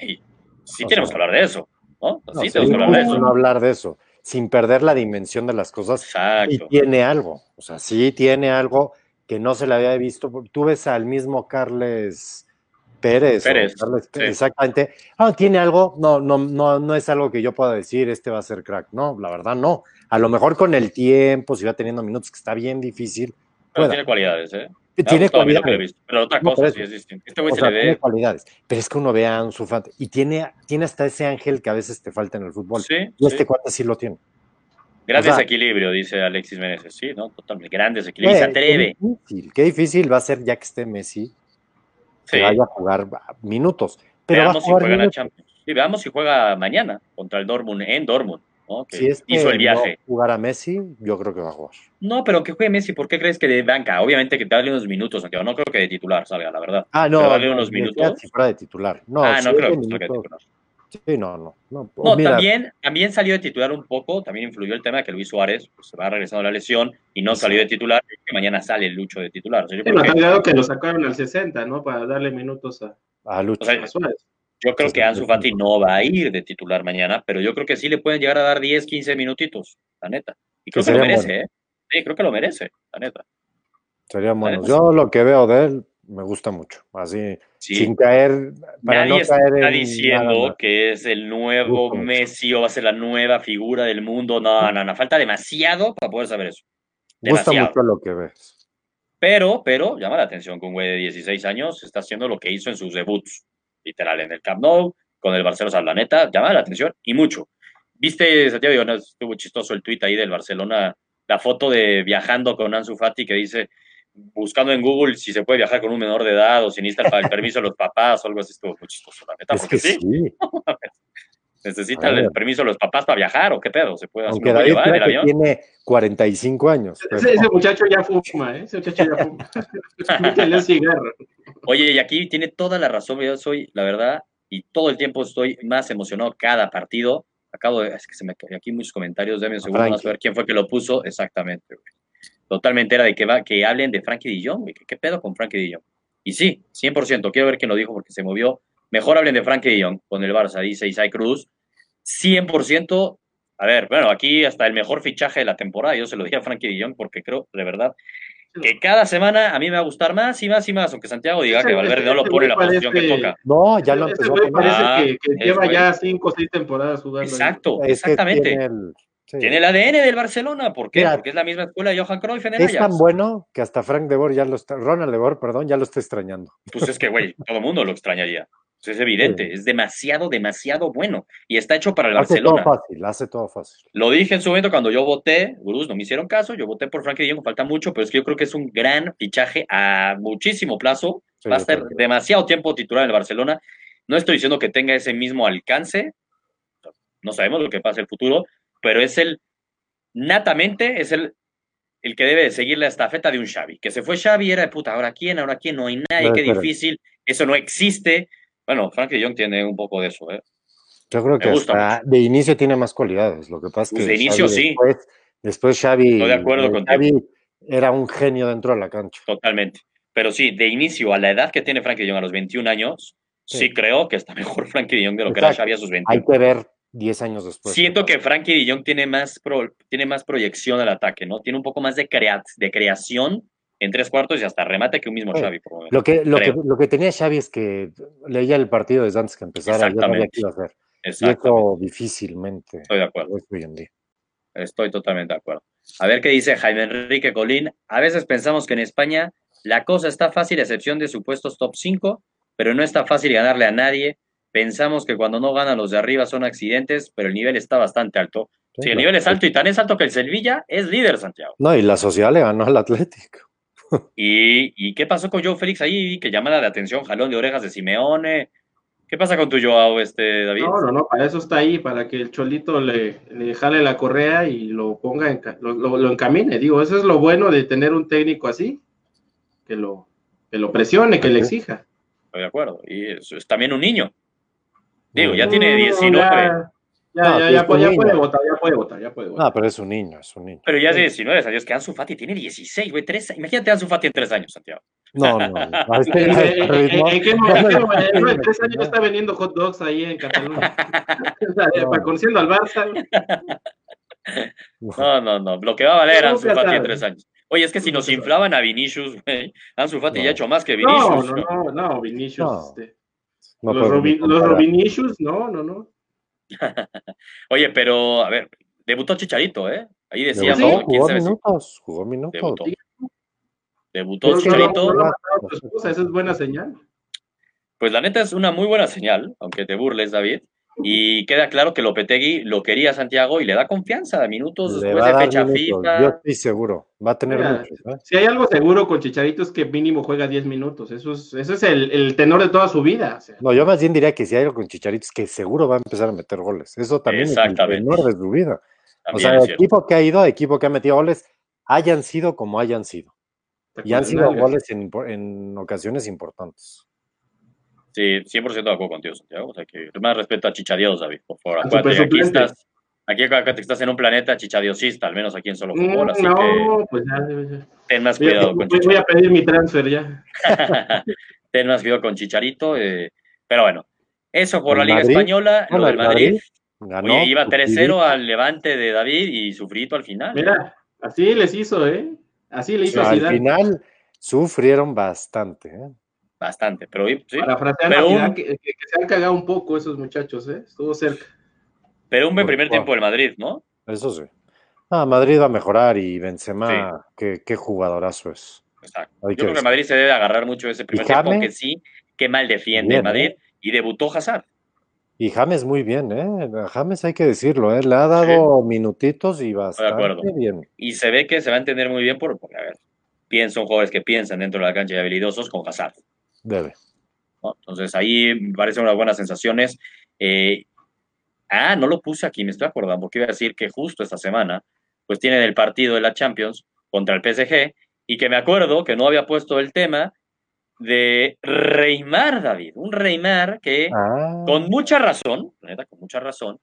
ey, sí O tenemos sea, que hablar de eso, ¿no? No, Sí sería tenemos que hablar de eso. no hablar de eso, sin perder la dimensión de las cosas. Y Exacto. tiene algo, o sea, sí tiene algo que no se le había visto. Tú ves al mismo Carles Pérez. o Pérez, Carles- sí. Exactamente. Ah, tiene algo, no, no, no, no es algo que yo pueda decir, este va a ser crack. No, la verdad no. A lo mejor con el tiempo, si va teniendo minutos, que está bien difícil. Pero pueda. tiene cualidades, ¿eh? Tiene lo que he cualidades. visto. Pero otra cosa sí es distinta. Este güey O se sea, le tiene cualidades. Pero es que uno ve a Ansu Fati y tiene, tiene hasta ese ángel que a veces te falta en el fútbol. Sí, Y sí. este cuate sí lo tiene. Gran o sea- desequilibrio, dice Alexis Meneses. Sí, ¿no? Totalmente. Gran desequilibrio. Y se Eh, atreve. Qué difícil, qué difícil va a ser ya que esté Messi, que Sí. vaya a jugar minutos. Pero va a veamos si juega la. Champions. Sí, veamos si juega mañana contra el Dortmund en Dortmund. Que Si es que hizo el viaje. no jugara Messi, yo creo que va a jugar. No, pero que juegue Messi, ¿por qué crees que de banca? Obviamente que darle unos minutos, Santiago. No creo que de titular salga, la verdad. Ah, no, Pero darle no, unos minutos. si fuera de titular. No, ah, si no creo que salga de titular. Sí, no, no. No, No, Mira, también, también salió de titular un poco, también influyó el tema de que Luis Suárez pues, se va regresando a la lesión y no salió de titular, y que mañana sale el Lucho de titular. O sea, yo, Sí, creo que, que lo sacaron al 60, ¿no? Para darle minutos a, a Lucho. o sea, a Suárez. Yo creo que Ansu. Fati no va a ir de titular mañana, pero yo creo que sí le pueden llegar a dar 10, 15 minutitos, la neta. Y creo que lo merece. ¿eh? Sí, creo que lo merece, la neta. Serían buenos. neta, Yo lo que veo de él me gusta mucho. Así, Sí. sin caer, para Nadie no caer está en diciendo nada que es el nuevo. Messi o va a ser la nueva figura del mundo. No, no, no. Falta demasiado para poder saber eso. Gusta Demasiado. mucho lo que ves. Pero, pero, llama la atención que un güey de 16 años está haciendo lo que hizo en sus debuts. Literal, en el Camp Nou, con el Barcelona. O la neta, llama la atención y mucho. ¿Viste, Santiago? No, estuvo chistoso el tuit ahí del Barcelona, la foto de viajando con Ansu Fati que dice, buscando en Google si se puede viajar con un menor de edad o si necesita el, el permiso de los papás o algo así. Estuvo muy chistoso, la neta. Es Porque que sí, sí. necesita A ver. el permiso de los papás para viajar o qué pedo. ¿Se puede, Aunque ¿se lo puede David llevar el avión? tiene 45 años. pero Ese, ese muchacho ya fuma, ¿eh? Ese muchacho ya fuma. Cigarro. Oye, y aquí tiene toda la razón. Yo soy, la verdad, y todo el tiempo estoy más emocionado cada partido. Acabo de, es que se me cae aquí muchos comentarios, déme un segundo más a ver quién fue que lo puso. Exactamente, güey. Totalmente era de que, va, que hablen de Frankie Jong, güey. ¿Qué, pedo con Frankie Jong? Y sí, 100%, quiero ver quién lo dijo porque se movió. Mejor hablen de Frankie Jong con el Barça, dice Isai Cruz. 100%, a ver, bueno, aquí hasta el mejor fichaje de la temporada, yo se lo dije a Frankie Jong porque creo, de verdad, que cada semana a mí me va a gustar más y más y más, aunque Santiago diga Ese- que Valverde no lo pone en la posición que toca. No, ya lo empezó a parece Ah, que, que es lleva ya 5 o 6 temporadas jugando. ahí. Exacto, Es que exactamente. tiene el, sí. Tiene el ADN del Barcelona, ¿por qué? Mira, Porque es la misma escuela de Johan Cruyff en el Es tan bueno que hasta Frank de Boer ya lo está, Ronald de Boer, perdón, ya lo está extrañando. Pues es que, güey, todo el mundo lo extrañaría. Es evidente, es demasiado, demasiado bueno. Y está hecho para el Hace todo Barcelona. fácil, hace todo fácil. Lo dije en su momento cuando yo voté, gurús, no me hicieron caso, yo voté por Frankie de Jong, falta mucho, pero es que yo creo que es un gran fichaje a muchísimo plazo. Sí, Va a estar demasiado tiempo titular en el Barcelona. No estoy diciendo que tenga ese mismo alcance, no sabemos lo que pasa en el futuro, pero es el, natamente, es el, el que debe de seguir la estafeta de un Xavi. Que se fue Xavi, era de puta, ahora quién, ahora quién, no hay nadie, Debe qué difícil, eso no existe. Bueno, Frankie Jong tiene un poco de eso, ¿eh? Yo creo que hasta de inicio tiene más cualidades. Lo que pasa es que de inicio Xavi sí. Después, después Xavi, Estoy de acuerdo contigo. Xavi era un genio dentro de la cancha. Totalmente. Pero sí, de inicio, a la edad que tiene Frankie Jong a los 21 años, sí, Sí. creo que está mejor Frankie Jong de lo que era Exacto. Xavi a sus Hay 21. que ver 10 años después. Siento que Frankie de Jong tiene más, pro- tiene más proyección al ataque, ¿no? Tiene un poco más de, crea- de creación en tres cuartos y hasta remate que un mismo Sí. Xavi. por momento. Lo que, lo, que, lo que tenía Xavi es que leía el partido desde antes que empezara. Ya sabía qué iba a hacer. Y eso difícilmente Estoy de acuerdo. hoy en día. Estoy totalmente de acuerdo. A ver qué dice Jaime Enrique Colín. A veces pensamos que en España la cosa está fácil, a excepción de supuestos top 5, pero no está fácil ganarle a nadie. Pensamos que cuando no ganan los de arriba son accidentes, pero el nivel está bastante alto. Sí, el claro. nivel es alto y tan es alto que el Sevilla es líder, Santiago. No, y la sociedad le ganó al Atlético. ¿Y, y qué pasó con Joe Félix ahí? Que llamada de atención, jalón de orejas de Simeone. ¿Qué pasa con tu Joao, este, David? No, no, no, para eso está ahí, para que el Cholito le, le jale la correa y lo ponga, en, lo, lo- lo encamine. Digo, eso es lo bueno de tener un técnico así, que lo, que lo presione, que le exija. Estoy de acuerdo. Y es, es también un niño. Digo, ya No, tiene No, 19. Ya, ya, No, ya, ya puede, ya votar, ya puede votar, ya puede votar. No, pero es un niño, es un niño. Pero ya es de 19, Santiago, es que Ansu Fati tiene 16, güey. tres- Imagínate a Ansu Fati en tres años, Santiago. No, no. este- ¿En, este ritmo- en qué momento? En qué momento? En tres años está vendiendo hot dogs ahí en Cataluña. No. Para conociendo al Barça. No, no, no. Lo que va a valer Ansu Fati en sabe. tres años. Oye, es que si nos inflaban a Vinicius, güey, Ansu Fati No. ya ha hecho más que No, Vinicius. no, no, no, Vinicius. No. este, no los, Robin, los no, no, no. Oye, pero, a ver, debutó Chicharito, ¿eh? Ahí decíamos, Debutó, quién jugó minutos, jugó minutos. debutó. Debutó No, no, Chicharito. no, no, no, no, esposa, esa es buena señal. Pues la neta es una muy buena señal, aunque te burles, David. Y queda claro que Lopetegui lo quería Santiago y le da confianza, minutos Le después a de fecha minutos, FIFA. Yo estoy seguro. Va a tener Mira, muchos. ¿eh? Si hay algo seguro con Chicharito es que mínimo juega 10 minutos. Eso es, eso es el, el tenor de toda su vida. o sea. No, yo más bien diría que si hay algo con Chicharito es que seguro va a empezar a meter goles. Eso también es el tenor de su vida. O sea, el equipo que ha ido, equipo que ha metido goles, hayan sido como hayan sido. Y han sido goles en, en ocasiones importantes. Sí, 100% de acuerdo contigo, Santiago. O sea, que más respeto a Chichadios, David, por favor. Al Acuérdate, aquí estás, aquí acá te estás en un planeta chichadiosista, al menos aquí en Solo Mm, Fútbol, así que no, pues ya, ya. ten más cuidado con voy- voy a Chicharito. pedir mi transfer ya. ten más cuidado con Chicharito. eh, pero bueno, eso por la Liga Madrid, Española, bueno, lo del el Madrid. Madrid Ganó. Oye, iba Sufridito. 3-0 al levante de David y sufrito al final. Mira, así les hizo, ¿eh? Así le O hizo sea, a al Zidane. final sufrieron bastante. ¿eh? Bastante, pero sí. Parafraseando Pero a un- que, que- que se han cagado un poco esos muchachos, ¿eh? Estuvo cerca. Pero un buen Por primer tiempo del Madrid, ¿no? Eso sí. Ah, Madrid va a mejorar y Benzema, qué, qué jugadorazo es. Exacto. Yo que creo que el Madrid se debe agarrar mucho de ese primer tiempo, aunque sí, qué mal defiende bien, el Madrid. ¿eh? Y debutó Hazard. Y James muy bien, ¿eh? A James hay que decirlo, ¿eh? Le ha dado minutitos y bastante acuerdo. bien. Y se ve que se va a entender muy bien por, porque, a ver, piensan jugadores que piensan dentro de la cancha y habilidosos con Hazard. Debe. ¿no? Entonces ahí me parecen unas buenas sensaciones. Eh, ah, no lo puse aquí, me estoy acordando, porque iba a decir que justo esta semana, pues tienen el partido de la Champions contra el PSG, y que me acuerdo que no había puesto el tema de Reymar, David, un Reymar que Ah, con mucha razón, neta, con mucha razón,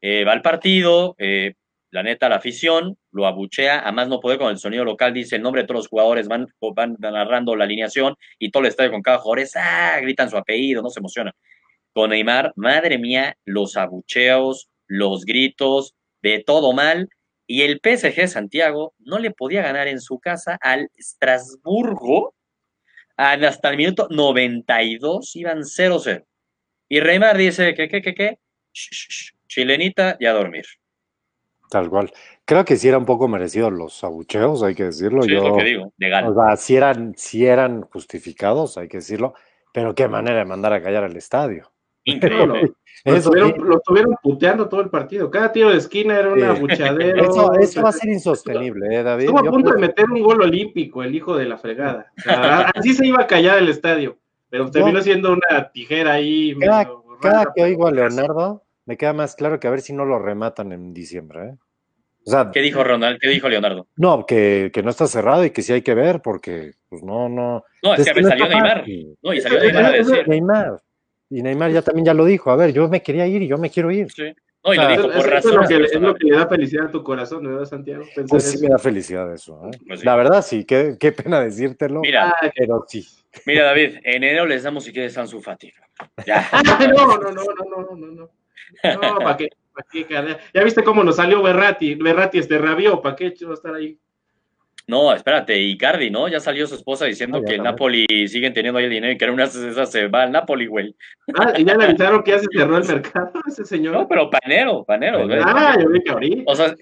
eh, va al partido, eh, la neta, la afición lo abuchea, a más no poder con el sonido local, dice el nombre de todos los jugadores, van, van narrando la alineación y todo el estadio con cada jugador es, ah, gritan su apellido, no se emocionan. Con Neymar, madre mía, los abucheos, los gritos, de todo mal, y el PSG Santiago no le podía ganar en su casa al Estrasburgo hasta el minuto 92, iban 0-0. Y Reymar dice que, que, que, que, chilenita y a dormir. Tal cual. Creo que sí eran un poco merecidos los abucheos, hay que decirlo. Sí, es Yo, lo que digo, legal. o sea, sí eran, sí eran justificados, hay que decirlo, pero qué manera de mandar a callar al estadio. Increíble. Lo estuvieron, sí, lo estuvieron puteando todo el partido. Cada tiro de esquina era un Sí. abuchadero. eso, eso va a ser insostenible, ¿eh, David? Estuvo a Yo punto de meter un gol olímpico, el hijo de la fregada. O sea, así se iba a callar el estadio. Pero terminó siendo una tijera ahí. Cada, medio cada que oigo a Leonardo, me queda más claro que a ver si no lo rematan en diciembre. ¿eh? O sea, ¿Qué dijo Ronald? ¿Qué dijo Leonardo? no, que, que no está cerrado y que sí hay que ver, porque pues no, no. No, es que salió Neymar. No, y salió Neymar a decir. Neymar. Y Neymar ya también ya lo dijo. A ver, yo me quería ir y yo me quiero ir. Sí. No, y lo O sea, dijo por eso es, lo que, es lo que le da felicidad a tu corazón, ¿verdad, Santiago? Pensar Pues sí eso. me da felicidad eso. ¿eh? Pues sí. La verdad sí, qué, qué pena decírtelo. Mira, Ah, pero sí. mira, David, en enero les damos si quieres Sansu Fati. Ya. no, no, no, no, no, no, no. No, ¿para qué? ¿Para qué? Ya viste cómo nos salió Berrati. Berrati este rabió, ¿para qué a estar ahí? No, espérate, Icardi, ¿no? Ya salió su esposa diciendo Ah, que el. Napoli siguen teniendo ahí el dinero y que era una de esas se va al Napoli, güey. Ah, y ya le avisaron que ya se cerró el mercado ese señor. No, pero panero, panero. güey. ah, yo vi que ahorita. O sea,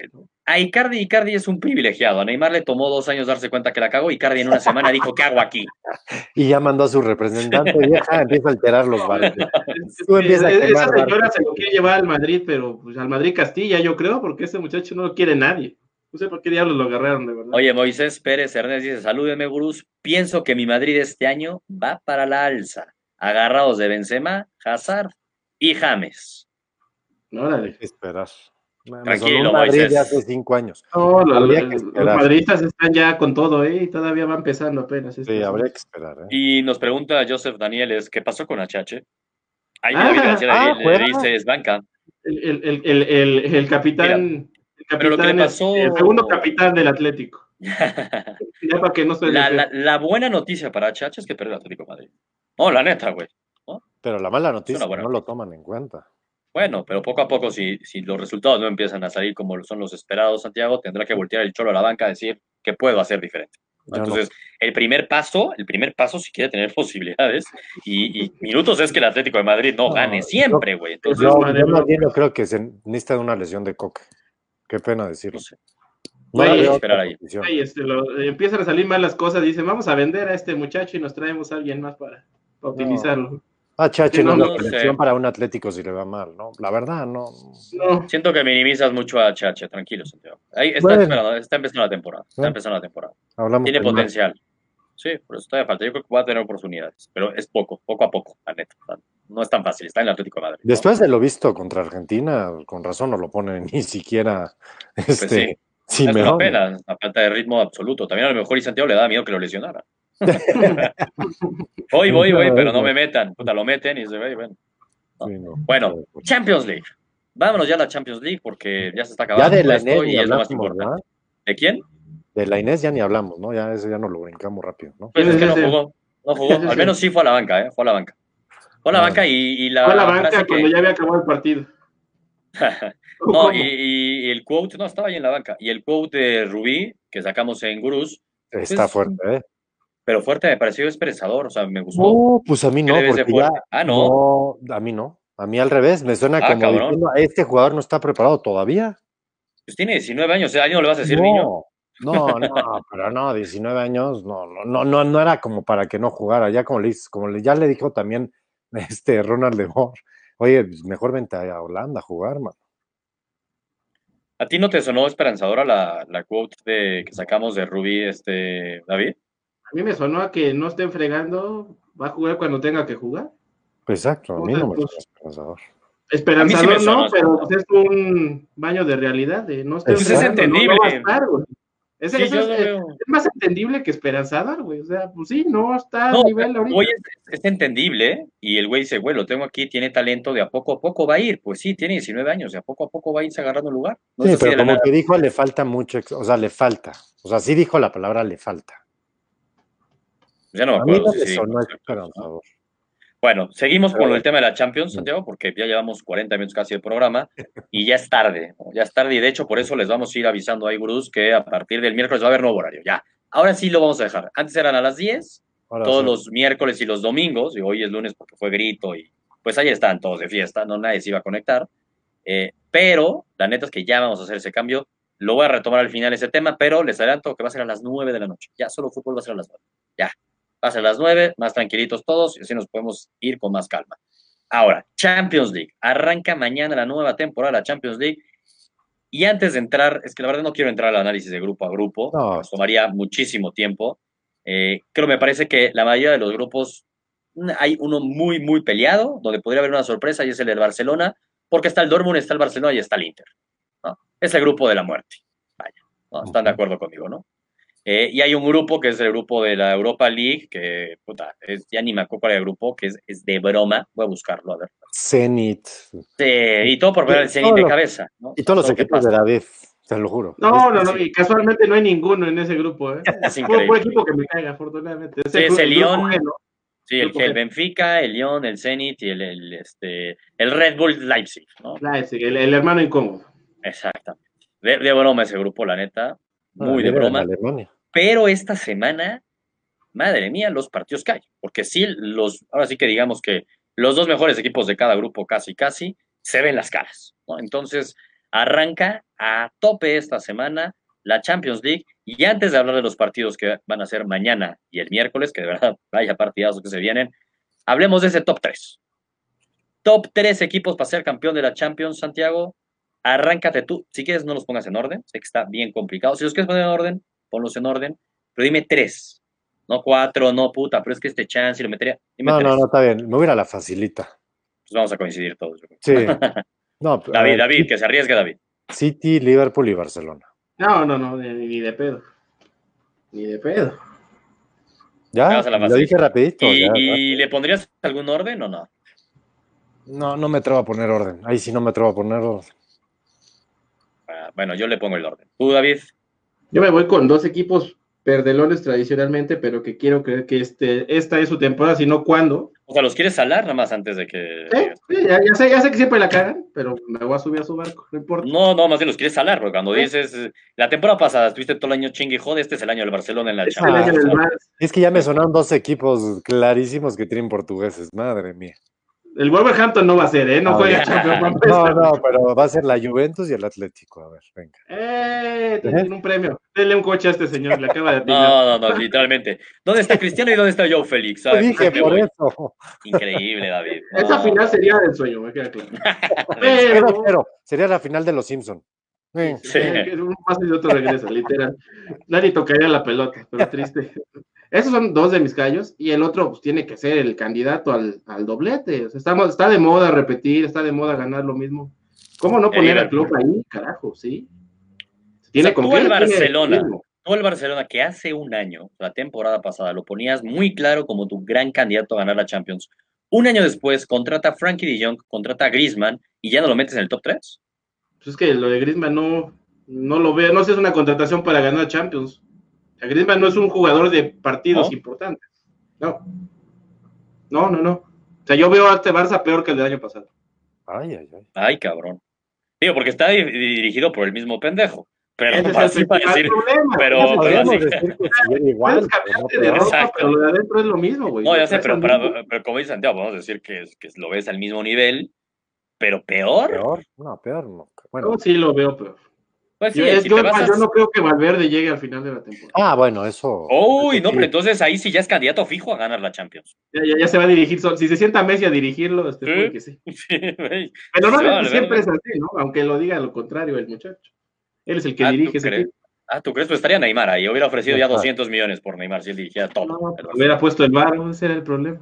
a Icardi, Icardi es un privilegiado. A Neymar le tomó dos años darse cuenta que la cagó. Icardi en una semana dijo, ¿qué hago aquí? Y ya mandó a su representante y ya empieza a alterar los bares. Es- Tú es- empiezas a es- quemar esa señora se lo quiere llevar al Madrid, pero pues, al Madrid Castilla, yo creo, porque ese muchacho no lo quiere nadie. No sé por qué diablos lo agarraron, de verdad. Oye, Moisés Pérez Hernández dice, salúdeme, gurús. Pienso que mi Madrid este año va para la alza. Agarrados de Benzema, Hazard y James. Hay que esperar. Me Tranquilo, Madrid Moisés. de hace cinco años. No, lo- lo- que los madridistas están ya con todo, ¿eh? Todavía va empezando apenas. Sí, habría que esperar. ¿eh? Y nos pregunta Joseph Danieles, ¿qué pasó con Achache? Ahí Ah, García ah, le- dice, es banca. El, el, el, el, el, el capitán. Pero lo que le pasó- El segundo capitán del Atlético. Ya para que no se La, la- la buena noticia para Achache es que perdió el Atlético de Madrid. No, la neta, güey. Pero la mala noticia no lo toman en cuenta. Bueno, pero poco a poco, si, si los resultados no empiezan a salir como son los esperados, Santiago, tendrá que voltear el cholo a la banca a decir que puedo hacer diferente. Entonces, el primer paso, el primer paso, si quiere tener posibilidades y, y minutos, es que el Atlético de Madrid no, No, gane siempre, güey. Entonces, Yo, yo mía. más bien yo creo que se necesita de una lesión de coque. Qué pena decirlo. no esperar ahí. este, lo- eh, empiezan a salir mal las cosas. Dicen, vamos a vender a este muchacho y nos traemos a alguien más para, para utilizarlo. HH Sí, no, no, es la selección para un Atlético si le va mal, ¿no? La verdad, no. No, Siento que minimizas mucho a Chacha, tranquilo, Santiago. Ahí está, Bueno. esperando, está empezando la temporada. Está Bueno. empezando la temporada. Hablamos Tiene mal. Sí, por eso todavía falta. Yo creo que va a tener oportunidades, pero es poco, poco a poco, la neta. No es tan fácil, está en el Atlético de Madrid. ¿no? Después de lo visto contra Argentina, con razón no lo pone ni siquiera este, sí. es una Simeone. pena, la falta de ritmo absoluto. También a lo mejor y Santiago le da miedo que lo lesionara. voy, voy, voy, pero no me metan. Puta, lo meten y se ve, bueno. Sí, no. Bueno, Champions League. Vámonos ya a la Champions League porque ya se está acabando Ya de la esto y es lo más importante. ¿De quién? De la Inés ya ni hablamos, ¿no? Ya eso ya nos lo brincamos rápido, ¿no? Pues es que no Ese- jugó. No jugó. ese- Al menos sí fue a la banca, ¿eh? Fue a la banca. Fue a la Ah. banca y, y la, fue a la frase banca que- cuando ya había acabado el partido. No, y, el quote, no, estaba ahí en la banca. Y el quote de Rubí, que sacamos en Gurús, Está Pues, fuerte, ¿eh? pero fuerte me pareció esperanzador, o sea, me gustó. No, pues a mí ¿Qué no, porque ya. Ah, no. no, a mí no. A mí al revés, me suena Ah, como cabrón. diciendo, este jugador no está preparado todavía. Pues tiene 19 años, ¿eh? ¿a no le vas a decir niño? No, no, pero no, 19 años, no, no, no, no, no era como para que no jugara, ya como le, como le- ya le dijo también este Ronald de Boer, oye, pues mejor vente a Holanda a jugar, man. ¿A ti no te sonó esperanzadora la, la quote de, que sacamos de Rubí, este, David? A mí me sonó a que no estén fregando, va a jugar cuando tenga que jugar. Exacto, a mí no me Pues, suena esperanzador. Esperanzador sonó no, pero pues, es un baño de realidad, de no estés Pues es jugando, no- no entendible. va a estar, güey. Ese- Sí, es, más entendible que esperanzador, güey. O sea, pues sí, no está No, a nivel ahorita. güey, es, es entendible y el güey dice, güey, lo tengo aquí, tiene talento, de a poco a poco va a ir. Pues sí, tiene 19 años, de a poco a poco va a irse agarrando lugar. No Sí, pero como nada. que dijo, le falta mucho, o sea, le falta. O sea, sí dijo la palabra le falta. Ya no me A mí acuerdo. no si sí, sonó ¿no? esperanzador. Bueno, seguimos con el tema de la Champions, Santiago, porque ya llevamos 40 minutos casi de programa y ya es tarde, ¿no? ya es tarde y de hecho por eso les vamos a ir avisando ahí, Gurús, que a partir del miércoles va a haber nuevo horario, ya. Ahora sí lo vamos a dejar. Antes eran a las 10, Ahora todos sí. los miércoles y los domingos, y hoy es lunes porque fue grito y pues ahí están todos de fiesta, no nadie se iba a conectar. Eh, pero la neta es que ya vamos a hacer ese cambio. Lo voy a retomar al final ese tema, pero les adelanto que va a ser a las 9 de la noche. Ya solo fútbol va a ser a las 9. Ya. A las 9, más tranquilitos todos, y así nos podemos ir con más calma. Ahora, Champions League. Arranca mañana la nueva temporada de la Champions League. Y antes de entrar, es que la verdad no quiero entrar al análisis de grupo a grupo, No. nos tomaría muchísimo tiempo. Eh, creo me parece que la mayoría de los grupos mm, hay uno muy, muy peleado, donde podría haber una sorpresa, y es el del Barcelona, porque está el Dortmund, está el Barcelona y está el Inter. ¿no? Es el grupo de la muerte. Vaya, ¿no? están de acuerdo conmigo, ¿no? Eh, y hay un grupo que es el grupo de la Europa League, que, puta, es, ya ni me acuerdo cuál el grupo, que es, es de broma. Voy a buscarlo, a ver. Zenit. Sí, y todo por ver el Zenit de cabeza. ¿no? Y todos los equipos de David, te lo juro. No, no, no, y casualmente no hay ninguno en ese grupo, ¿eh? Es Fue increíble. un equipo que me caiga, afortunadamente. Sí, es el Lyon. Sí, el, el. Benfica, el Lyon, el Zenit y el, el, este, el Red Bull Leipzig, ¿no? Leipzig, el, el hermano incómodo. Exactamente. De, de broma ese grupo, la neta. Muy de Ah, viene broma. Alemania. Pero esta semana, madre mía, los partidos caen. Porque sí, los, ahora sí que digamos que los dos mejores equipos de cada grupo, casi, casi, se ven las caras. Entonces, arranca a tope esta semana la Champions League. Y antes de hablar de los partidos que van a ser mañana y el miércoles, que de verdad vaya partidazos que se vienen, hablemos de ese top 3. Top 3 equipos para ser campeón de la Champions, Santiago. Arráncate tú. Si quieres, no los pongas en orden. Sé que está bien complicado. Si los quieres poner en orden, ponlos en orden. Pero dime tres. No cuatro, no puta, pero es que este chance lo metería. Dime No, tres. no, no, está bien. Me voy a la facilita. Pues vamos a coincidir todos. yo creo. Sí. No, David, ver, David, que se arriesgue David. City, Liverpool y Barcelona. No, no, no, ni, ni de pedo. Ni de pedo. Ya, lo dije rapidito. ¿Y, ya, y le pondrías algún orden o no? No, no me atrevo a poner orden. Ahí sí no me atrevo a poner orden. Ah, Bueno, yo le pongo el orden. ¿Tú, David? Yo me voy con dos equipos perdelones tradicionalmente, pero que quiero creer que este, esta es su temporada, si no cuándo. O sea, ¿los quieres salar nada más antes de que... Sí, sí, ya, ya sé, ya sé que siempre la cagan, pero me voy a subir a su barco, no importa. No, no, más bien los quieres salar, porque cuando dices, eh, la temporada pasada estuviste todo el año chingue y jode, este es el año del Barcelona en la Es el Champions. año del Barça. Es que ya me sonaron dos equipos clarísimos que tienen portugueses. Madre mía. El Wolverhampton no va a ser, ¿eh? No juega. Champions. va a No, no, pero va a ser la Juventus y el Atlético. A ver, venga. Eh, tiene un premio. Denle un coche a este señor, le acaba de atinar. No, no, no, literalmente. ¿Dónde está Cristiano y dónde está Joe Félix? Te ¿Sabes? dije por voy. eso. Increíble, David. Esa final sería del sueño, me queda claro. Cero, Pero, cero. Sería la final de los Simpsons. Sí. eh, un pase y otro regresa, literal. Nadie tocaría la pelota, pero triste. Esos son dos de mis gallos, y el otro pues, tiene que ser el candidato al, al doblete. O sea, estamos, está de moda repetir, está de moda ganar lo mismo. ¿Cómo no El poner a Liverpool. Klopp ahí, carajo? Sí. Tiene O sea, tú el Barcelona. Tú el Barcelona, que hace un año, la temporada pasada, lo ponías muy claro como tu gran candidato a ganar la Champions. Un año después, contrata a Frankie de Jong, contrata a Griezmann y ya no lo metes en el top 3. Pues es que lo de Griezmann no, no lo veo, no sé si es una contratación para ganar Champions. Sea, Griezmann no es un jugador de partidos ¿No? importantes. No. No, no, no. O sea, yo veo a este Barça peor que el del año pasado. Ay, ay, ay. Ay, cabrón. Digo, porque está di- dirigido por el mismo pendejo. Pero Ese es para, el así para decir, problema. pero- el Podríamos así- decir que siguiera igual. Pero no de ropa, pero lo de adentro es lo mismo, güey. No, ya sé, pero, mucho. pero, pero como dice Santiago, podemos decir que, es- que lo ves al mismo nivel, pero peor. Peor. No, peor no. Bueno. Yo sí lo veo peor. Pues sí, Yo, es- si yo- te basas- yo no creo que Valverde llegue al final de la temporada. Ah, bueno, eso. Uy, eso no, sí. pero entonces ahí sí ya es candidato fijo a ganar la Champions. Ya, ya- ya se va a dirigir solo. Si se sienta Messi a dirigirlo, este, puede que sí. Pero normalmente Valverde. siempre es así, ¿no? Aunque lo diga lo contrario el muchacho. Él es el que Ah, ¿tú dirige ese crees? equipo. Ah, ¿tú crees? Pues estaría Neymar ahí. Hubiera ofrecido ya Ajá. 200 millones por Neymar si él dirigiera todo. No, Pero- hubiera puesto el bar, ese era el problema.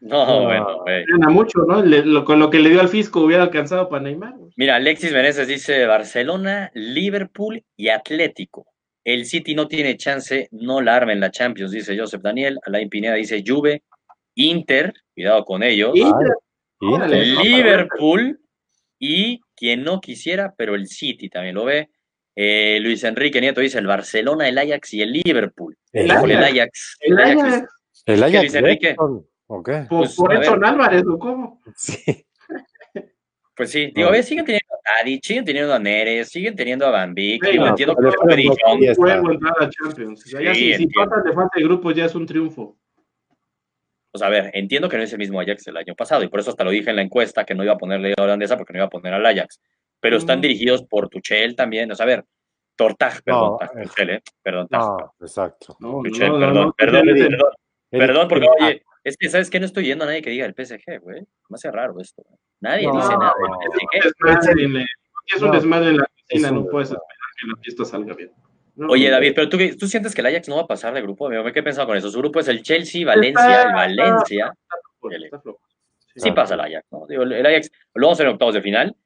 No, No. bueno, güey. Gana mucho, ¿no? Le- lo- con lo que le dio al fisco hubiera alcanzado para Neymar. Mira, Alexis Meneses dice Barcelona, Liverpool y Atlético. El City no tiene chance, no la arma en la Champions, dice Joseph Daniel. Alain Pineda dice Juve, Inter, cuidado con ellos. Órale. no, Liverpool y quien no quisiera, pero el City también lo ve. Eh, Luis Enrique Nieto dice el Barcelona, el Ajax y el Liverpool. El Híjole, el Ajax. Ajax. El el Ajax Ajax, El Ajax Luis Enrique? Jackson, ¿O qué? por, pues, por. Edson Álvarez, ¿o cómo? Sí. Pues sí, digo, No. ve, siguen teniendo a Tadic, siguen teniendo a Neres, siguen teniendo a Van Beek, Sí, no, entiendo que no entrar a Champions. O sea, ya Sí, si, pasas de fase de grupos ya es un triunfo. Pues a ver, entiendo que no es el mismo Ajax del año pasado y por eso hasta lo dije en la encuesta que no iba a ponerle a holandesa porque no iba a poner al Ajax. Pero están Mm. dirigidos por Tuchel también. O sea, a ver, Tortag, perdón, No, eh, Tuchel, ¿eh? Perdón. No, exacto. No, Tuchel, no, no, perdón, no, perdón, perdón, perdón, porque oye, es que sabes que no estoy yendo a nadie que diga el PSG, güey. Me hace raro esto. güey. Nadie No, dice nada Es un desmadre en la- es un No, desmadre en la cocina, no puedes esperar que la fiesta salga bien. No, Oye, David, pero tú, qué- tú sientes que el Ajax no va a pasar de grupo. Me quedé pensando con eso. Su grupo es el Chelsea, Valencia, el Valencia. está. Sí. Pasa el Ajax, ¿no? Digo, el Ajax lo vamos a ver en octavos de final.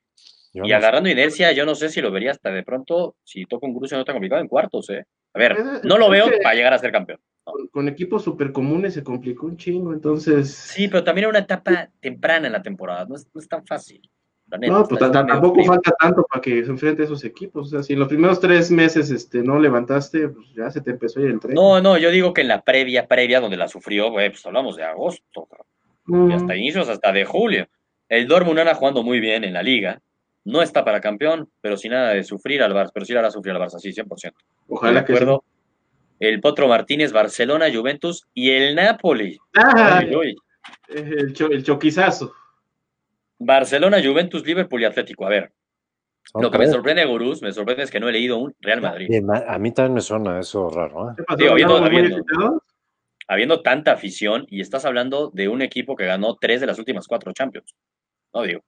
Yo Y no sé. agarrando inercia, yo no sé si lo vería hasta de pronto, si toca un cruce no tan complicado en cuartos, ¿eh? A ver, Es- no lo veo para llegar a ser campeón. Con, con equipos súper comunes se complicó un chingo, entonces. Sí, pero también era una etapa temprana en la temporada, no es, no es tan fácil. neta, No, pues medio tampoco falta tanto para que se enfrente a esos equipos. O sea, si en los primeros tres meses este, no levantaste, pues ya se te empezó a ir el tren. No, no, yo digo que en la previa, previa, donde la sufrió, güey, pues hablamos de agosto, Mm, y hasta inicios, hasta de julio. El Dortmund anda jugando muy bien en la liga, no está para campeón, pero sin nada de sufrir al Barça, pero sí hará sufrir al Barça, sí, 100%. Ojalá que sí. El Potro Martínez, Barcelona, Juventus y el Napoli. Ah, el, cho- el choquizazo. Barcelona, Juventus, Liverpool y Atlético. A ver, lo que me sorprende, Gurús, me sorprende es que no he leído un Real Madrid. Bien, a mí también me suena eso raro. ¿eh? Habiendo tanta afición y estás hablando de un equipo que ganó tres de las últimas cuatro Champions. No digo.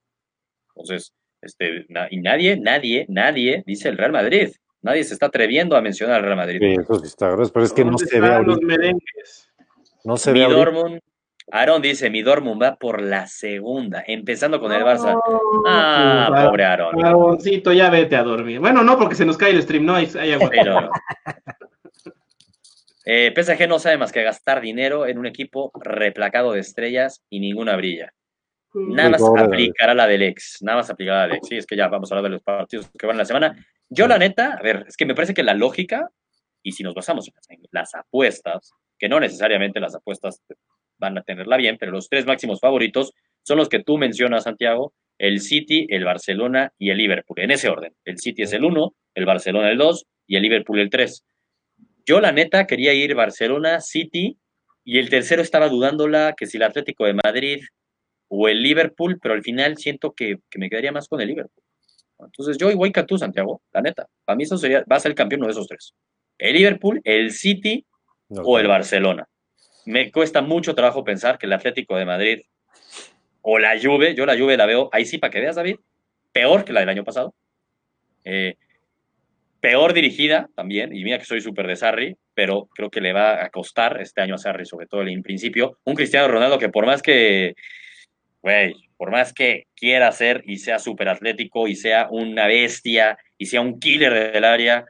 Entonces, este, na- y nadie, nadie, nadie dice el Real Madrid. Nadie se está atreviendo a mencionar al Real Madrid. Sí, eso sí está grueso, pero es que no ¿Dónde se ve están los ahorita. merengues? No se Mi ve ahorita. Dortmund, Aaron dice, mi Dortmund va por la segunda, empezando con el Barça. No, Ah, pues, pobre Aaron. Aaroncito, ya vete a dormir. Bueno, no, porque se nos cae el stream, no hay, hay agua. Pero, eh, PSG no sabe más que gastar dinero en un equipo replacado de estrellas y ninguna brilla. Nada más aplicará la del ex. Nada más aplicará la del ex. Sí, es que ya vamos a hablar de los partidos que van en la semana. Yo, la neta, a ver, es que me parece que la lógica, y si nos basamos en las, en las apuestas, que no necesariamente las apuestas van a tenerla bien, pero los tres máximos favoritos son los que tú mencionas, Santiago, el City, el Barcelona y el Liverpool, en ese orden. El City es el 1, el Barcelona el 2 y el Liverpool el 3. Yo, la neta, quería ir Barcelona, City, y el tercero estaba dudándola que si el Atlético de Madrid, o el Liverpool, pero al final siento que, que me quedaría más con el Liverpool. Entonces yo igual que tú, Santiago, la neta. Para mí eso sería, va a ser el campeón uno de esos tres. El Liverpool, el City o el Barcelona. Me cuesta mucho trabajo pensar que el Atlético de Madrid o la Juve, yo la Juve la veo, ahí sí para que veas, David, peor que la del año pasado. Eh, peor dirigida también, y mira que soy súper de Sarri, pero creo que le va a costar este año a Sarri, sobre todo en principio, un Cristiano Ronaldo que por más que, güey, por más que quiera ser y sea súper atlético y sea una bestia y sea un killer del área,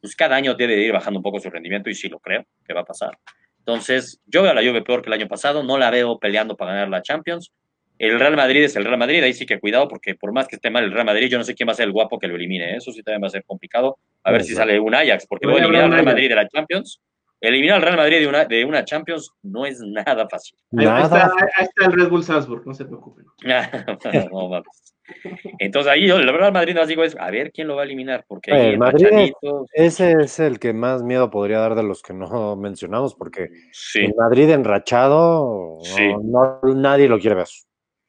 pues cada año debe de ir bajando un poco su rendimiento y sí lo creo que va a pasar. Entonces, yo veo a la Juve peor que el año pasado, no la veo peleando para ganar la Champions. El Real Madrid es el Real Madrid, ahí sí que cuidado, porque por más que esté mal el Real Madrid, yo no sé quién va a ser el guapo que lo elimine. ¿eh? Eso sí también va a ser complicado. A ver si sale un Ajax, porque luego eliminar al Real Madrid de la Champions eliminar al Real Madrid de una, de una Champions no es nada fácil. Ahí, está, el Red Bull Salzburg, no se preocupen. Entonces ahí el Real Madrid no digo es, a ver quién lo va a eliminar, porque el Madrid ese es el que más miedo podría dar de los que no mencionamos, porque el Madrid enrachado, no, nadie lo quiere ver.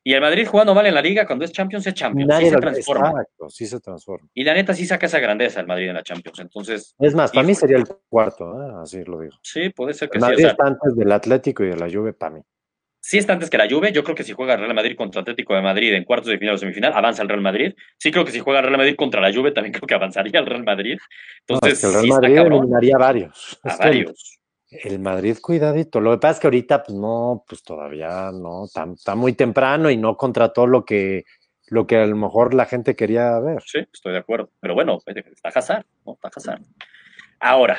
Y el Madrid jugando mal en la liga, cuando es Champions, es Champions. sí se transforma. Exacto, sí se transforma. Y la neta sí saca esa grandeza el Madrid en la Champions. Entonces. Es más, para mí sería el cuarto, ¿eh? así lo digo. Sí, puede ser que el Madrid está antes del Atlético y de la Juve para mí. Sí está antes que la Juve. Yo creo que si juega Real Madrid contra Atlético de Madrid en cuartos de final o semifinal, avanza el Real Madrid. Sí creo que si juega Real Madrid contra la Juve, también creo que avanzaría el Real Madrid. Entonces, el Real Madrid eliminaría varios. A varios. El Madrid, cuidadito. Lo que pasa es que ahorita, pues no, pues todavía no, está, muy temprano y no contrató lo que, lo que a lo mejor la gente quería ver. Sí, estoy de acuerdo. Pero bueno, está Hazard, ¿no? Está Hazard. Ahora,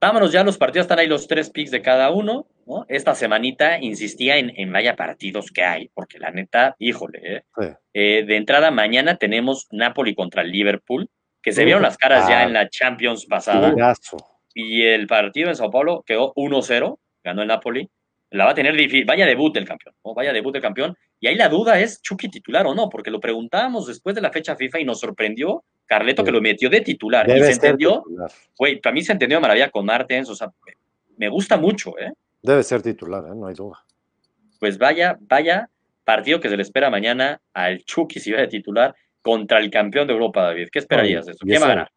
vámonos ya, los partidos están ahí los tres picks de cada uno, ¿no? Esta semanita insistía en, en vaya partidos que hay, porque la neta, híjole, ¿eh? Eh, de entrada mañana tenemos Napoli contra Liverpool, que se vieron las caras ya en la Champions pasada. Y el partido en Sao Paulo quedó 1-0, ganó el Napoli. La va a tener difícil. Vaya debut del campeón, Vaya debut del campeón. Y ahí la duda es Chucky titular o no, porque lo preguntábamos después de la fecha FIFA y nos sorprendió Carleto que lo metió de titular. y se entendió, güey, para mí se entendió maravilla con Martens, o sea, me gusta mucho, ¿eh? Debe ser titular, ¿eh? No hay duda. Pues vaya, vaya partido que se le espera mañana al Chucky si va de titular contra el campeón de Europa, David. ¿Qué esperarías de eso? ¿Quién va a ganar?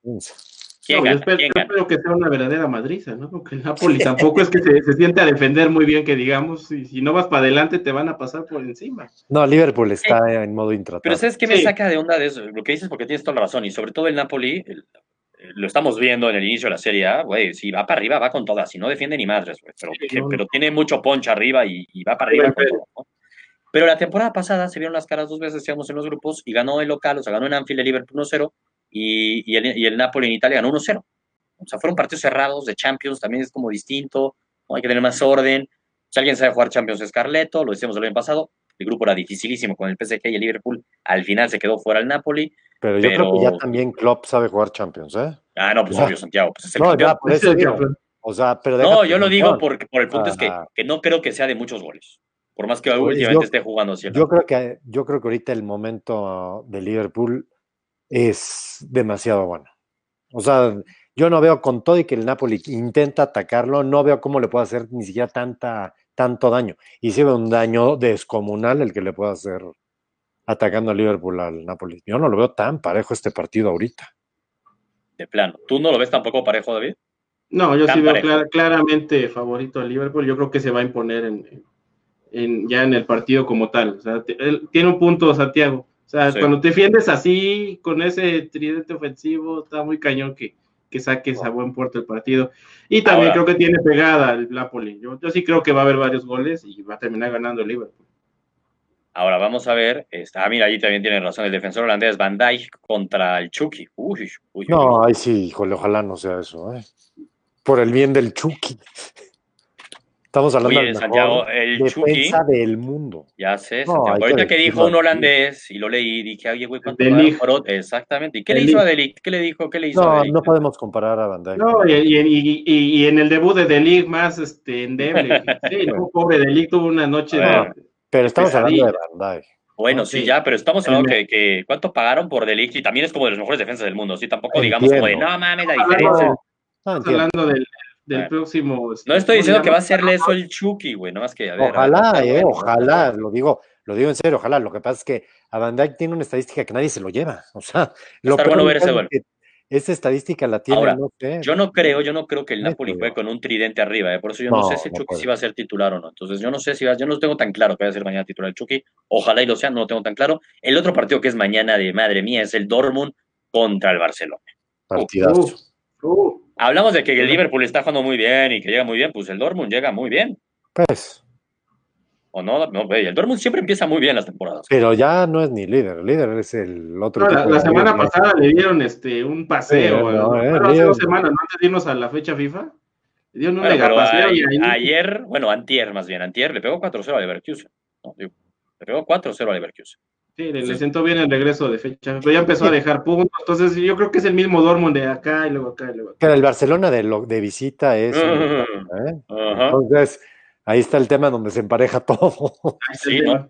Yo, espero, que sea una verdadera madriza, ¿no? Porque el Napoli tampoco es que se, siente a defender muy bien, que digamos, y si no vas para adelante te van a pasar por encima. No, Liverpool está en modo intratable. Pero ¿sabes qué me saca de onda de eso? Lo que dices porque tienes toda la razón, y sobre todo el Napoli, lo estamos viendo en el inicio de la Serie A, güey, si va para arriba va con todas, si no defiende ni madres, güey, pero, pero tiene mucho poncho arriba y, va para arriba con todo, Pero la temporada pasada se vieron las caras dos veces, decíamos, en los grupos, y ganó el local, o sea, ganó en Anfield el Liverpool 1-0, y, el, y el Napoli en Italia ganó 1-0. O sea, fueron partidos cerrados de Champions, también es como distinto, ¿no? hay que tener más orden. Si alguien sabe jugar Champions es Carleto, lo decíamos el año pasado, el grupo era dificilísimo con el PSG y el Liverpool, al final se quedó fuera el Napoli. Pero yo creo que ya también Klopp sabe jugar Champions, ¿eh? Ah, no, pues obvio, Santiago, pues es el no, Ya, por eso o sea, pero no, yo lo digo porque por el punto es que, que, no creo que sea de muchos goles. Por más que últimamente esté jugando ¿cierto? Yo creo que yo creo que ahorita el momento de Liverpool es demasiado bueno. O sea, yo no veo con todo y que el Napoli intenta atacarlo, no veo cómo le puede hacer ni siquiera tanta, tanto daño. Y si ve un daño descomunal el que le puede hacer atacando a Liverpool al Napoli. Yo no lo veo tan parejo este partido ahorita. De plano. ¿Tú no lo ves tampoco parejo, David? No, yo sí veo claramente favorito al Liverpool. Yo creo que se va a imponer en, ya en el partido como tal. O sea, tiene un punto Santiago o sea, cuando te defiendes así, con ese tridente ofensivo, está muy cañón que, que saques a buen puerto el partido. Y también creo que tiene pegada el Napoli. Yo, yo sí creo que va a haber varios goles y va a terminar ganando el Liverpool. Ahora vamos a ver, está, ah, mira, allí también tiene razón el defensor holandés Van Dijk contra el Chucky. Uy, uy, no, ahí sí, híjole, ojalá no sea eso, ¿eh? Por el bien del Chucky. Estamos hablando de Santiago, el defensa Chucky, del mundo. Ya sé, Santiago. Ahorita que dijo un holandés y lo leí, dije, oye, güey, ¿cuánto por Exactamente. ¿Y qué le hizo a Delic? ¿Qué le dijo? ¿Qué le hizo no, a No podemos comparar a Van Dijk. No, y, y, y, en el debut de Delic más este, endeble. sí, no, pobre Delic tuvo una noche. pero estamos hablando de Van Dijk. Bueno, sí, ya, pero estamos hablando que, que, cuánto pagaron por Delic y también es como de los mejores defensas del mundo, sí, tampoco digamos como de, no mames, la diferencia. Estamos hablando del del próximo. No estoy diciendo que va a serle eso el Chucky, güey, no más que a ver. Ojalá, eh, ojalá, lo digo. lo digo en serio, ojalá. Lo que pasa es que a Van tiene una estadística que nadie se lo lleva. O sea, lo estar bueno ver ese que esa estadística la tiene, Ahora, no sé. Yo no creo, yo no creo que el Napoli juegue con un tridente arriba, ¿eh? por eso yo no, No, sé si no Chucky sí va a ser titular o no. Entonces yo no sé si va, yo no tengo tan claro que va a ser mañana titular el Chucky. Ojalá y lo sea, no lo tengo tan claro. El otro partido que es mañana de madre mía es el Dortmund contra el Barcelona. Partidazo. Uh, uh, Hablamos de que el Liverpool está jugando muy bien y que llega muy bien, pues el Dortmund llega muy bien. Pues, ¿O no? No, el Dortmund siempre empieza muy bien las temporadas. pero ya no es ni líder. El líder es el otro. no, la, semana pasada le dieron este un paseo. Sí, no, eh, bueno, hace dos semanas, ¿no? antes de irnos a la fecha FIFA. Le dieron un Bueno, pero megapaseo a- y ahí- ayer, bueno, antier más bien, antier le pegó 4-0 a Leverkusen. ¿no? Digo, le pegó 4-0 a Leverkusen. Sí, le, Sí. le sentó bien el regreso de fecha, pero ya empezó a dejar puntos, entonces yo creo que es el mismo Dortmund de acá y luego acá y luego acá. Pero el Barcelona de, lo- de visita es. ¿eh? Entonces, ahí está el tema donde se empareja todo. Sí, ¿no?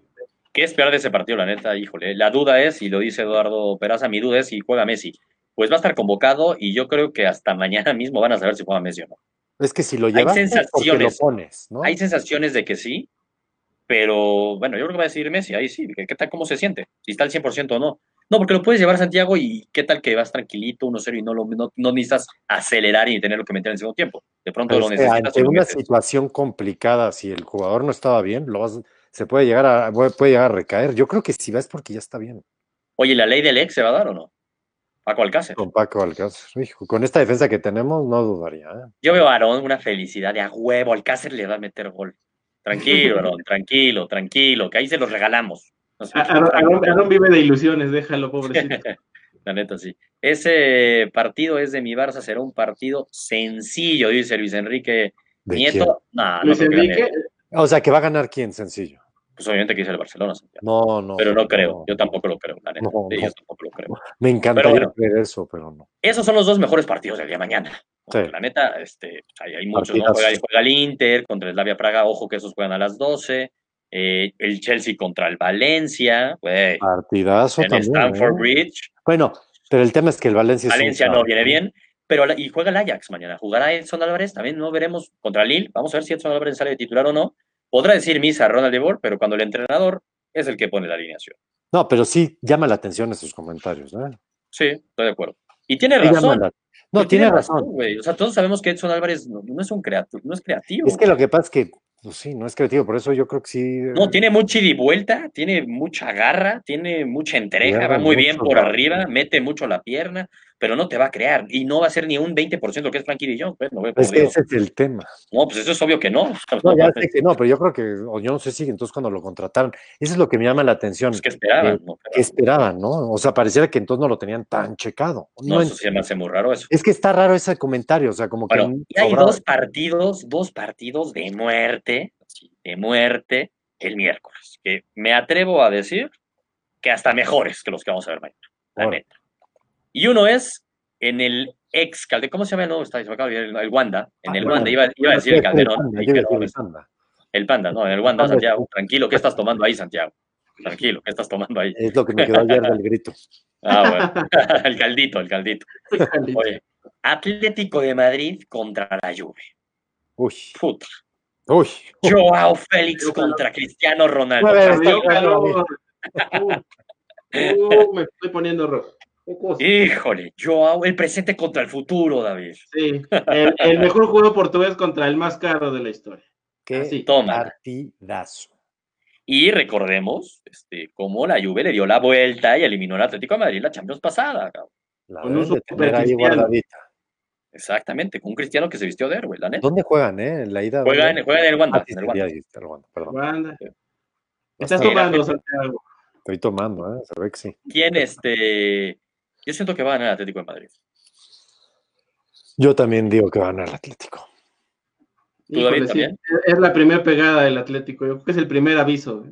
¿Qué esperar de ese partido, la neta? Híjole, la duda es, y lo dice Eduardo Peraza, mi duda es si juega Messi. Pues va a estar convocado y yo creo que hasta mañana mismo van a saber si juega Messi o no. Es que si lo llevas, es porque lo sensaciones. pones, ¿no? Hay sensaciones de que sí, pero bueno, yo creo que va a decir Messi, ahí sí, ¿qué, tal, cómo se siente? Si está al 100% o no. No, porque lo puedes llevar a Santiago y qué tal que vas tranquilito, 1-0 y no, lo, no, no necesitas acelerar y tenerlo que meter en el segundo tiempo. De pronto Pero lo necesitas. ante una situación complicada, si el jugador no estaba bien, lo vas, se puede llegar a puede llegar a recaer. Yo creo que si va es porque ya está bien. Oye, ¿la ley del ex se va a dar o no? Paco Alcácer. Con Paco Alcácer. Hijo, con esta defensa que tenemos, no dudaría. ¿eh? Yo veo a Aarón una felicidad de a huevo. Alcácer le va a meter gol. Tranquilo, Aarón, tranquilo, tranquilo, que ahí se los regalamos. No sé, A- Aaron, Aaron- Aaron vive de ilusiones, déjalo, pobrecito. La neta, sí. Ese partido es de mi Barça, será un partido sencillo, dice Luis Enrique ¿De Nieto. No, no Luis. Enrique? O sea, que va a ganar quién, sencillo. Pues obviamente que dice el Barcelona, Santiago. No, no. pero no creo, yo tampoco lo creo, la neta. No, no. Yo tampoco lo creo. Me encantaría bueno. creer eso, pero no. Esos son los dos mejores partidos del día de mañana. Sí. La neta, este, hay, hay muchos, ¿no? Juega, juega el Inter contra el Slavia Praga, ojo que esos juegan a las 12. eh, el Chelsea contra el Valencia, güey, Partidazo en también. Stamford ¿eh? Bridge. Bueno, pero el tema es que el Valencia Valencia no viene bien, pero la- y juega el Ajax mañana. Jugará Edson Álvarez, también no veremos contra Lille. Vamos a ver si Edson Álvarez sale de titular o no. Podrá decir misa a Ronald de Boer, pero cuando el entrenador es el que pone la alineación. No, pero sí llama la atención esos comentarios, ¿eh? Sí, estoy de acuerdo. Y tiene Sí razón. la- No, pero tiene razón. O sea, todos sabemos que Edson Álvarez no, no es un creativo, no es creativo. Es que lo que pasa es que, pues sí, no es creativo, por eso yo creo que sí. No, tiene mucha ida y vuelta, tiene mucha garra, tiene mucha entrega, va muy bien por arriba, mete mucho la pierna, pero no te va a crear y no va a ser ni un 20% lo que es Frankie de Jong. Pues, no, güey, por Es que Dios. ese es el tema. No, pues eso es obvio que no. No, ya sé que no, pero yo creo que, o yo no sé si entonces cuando lo contrataron, eso es lo que me llama la atención. Pues que esperaban, Eh, ¿no? ¿Qué esperaban, no? O sea, pareciera que entonces no lo tenían tan checado. No, No eso sí me hace muy raro eso. Es que está raro ese comentario, o sea, como que. Y hay sobrado. dos partidos, dos partidos de muerte, de muerte el miércoles, que me atrevo a decir que hasta mejores que los que vamos a ver mañana, la neta. Y uno es en el ex Calde, ¿cómo se llama el nuevo estadio? Se me acaba de olvidar, el, el Wanda, en Ah, el bueno. Wanda, iba, iba a decir el Calderón, Panda, el Panda. el Panda, no, en el Wanda. Santiago, tranquilo, ¿qué estás tomando ahí, Santiago? Tranquilo, ¿qué estás tomando ahí? Es lo que me quedó ayer del grito. Ah, bueno, el caldito, el caldito. Oye, Atlético de Madrid contra la Juve. Uy, Puta. uy. Joao Félix contra Cristiano Ronaldo. Calor. Uh, uh, me estoy poniendo rojo. Híjole, Joao, el presente contra el futuro, David. Sí, el, el mejor juego portugués contra el más caro de la historia. Qué Así. Toma. partidazo. Y recordemos este, cómo la Juve le dio la vuelta y eliminó al Atlético de Madrid la Champions pasada. cabrón. La Con un guardadita. Exactamente, con un cristiano que se vistió de héroe, la neta. ¿Dónde juegan, eh? En la ida. Juega ¿dónde? en, juega en el Wanda. Ah, en el Wanda. ahí está el Wanda, perdón. Wanda. Estás tomando, Santiago. Estoy tomando, ¿eh? Se ve que sí. ¿Quién este? Yo siento que va a ganar el Atlético de Madrid. Yo también digo que va a ganar el Atlético. ¿Tú, David, sí, también? Es la primera pegada del Atlético. Yo creo que es el primer aviso.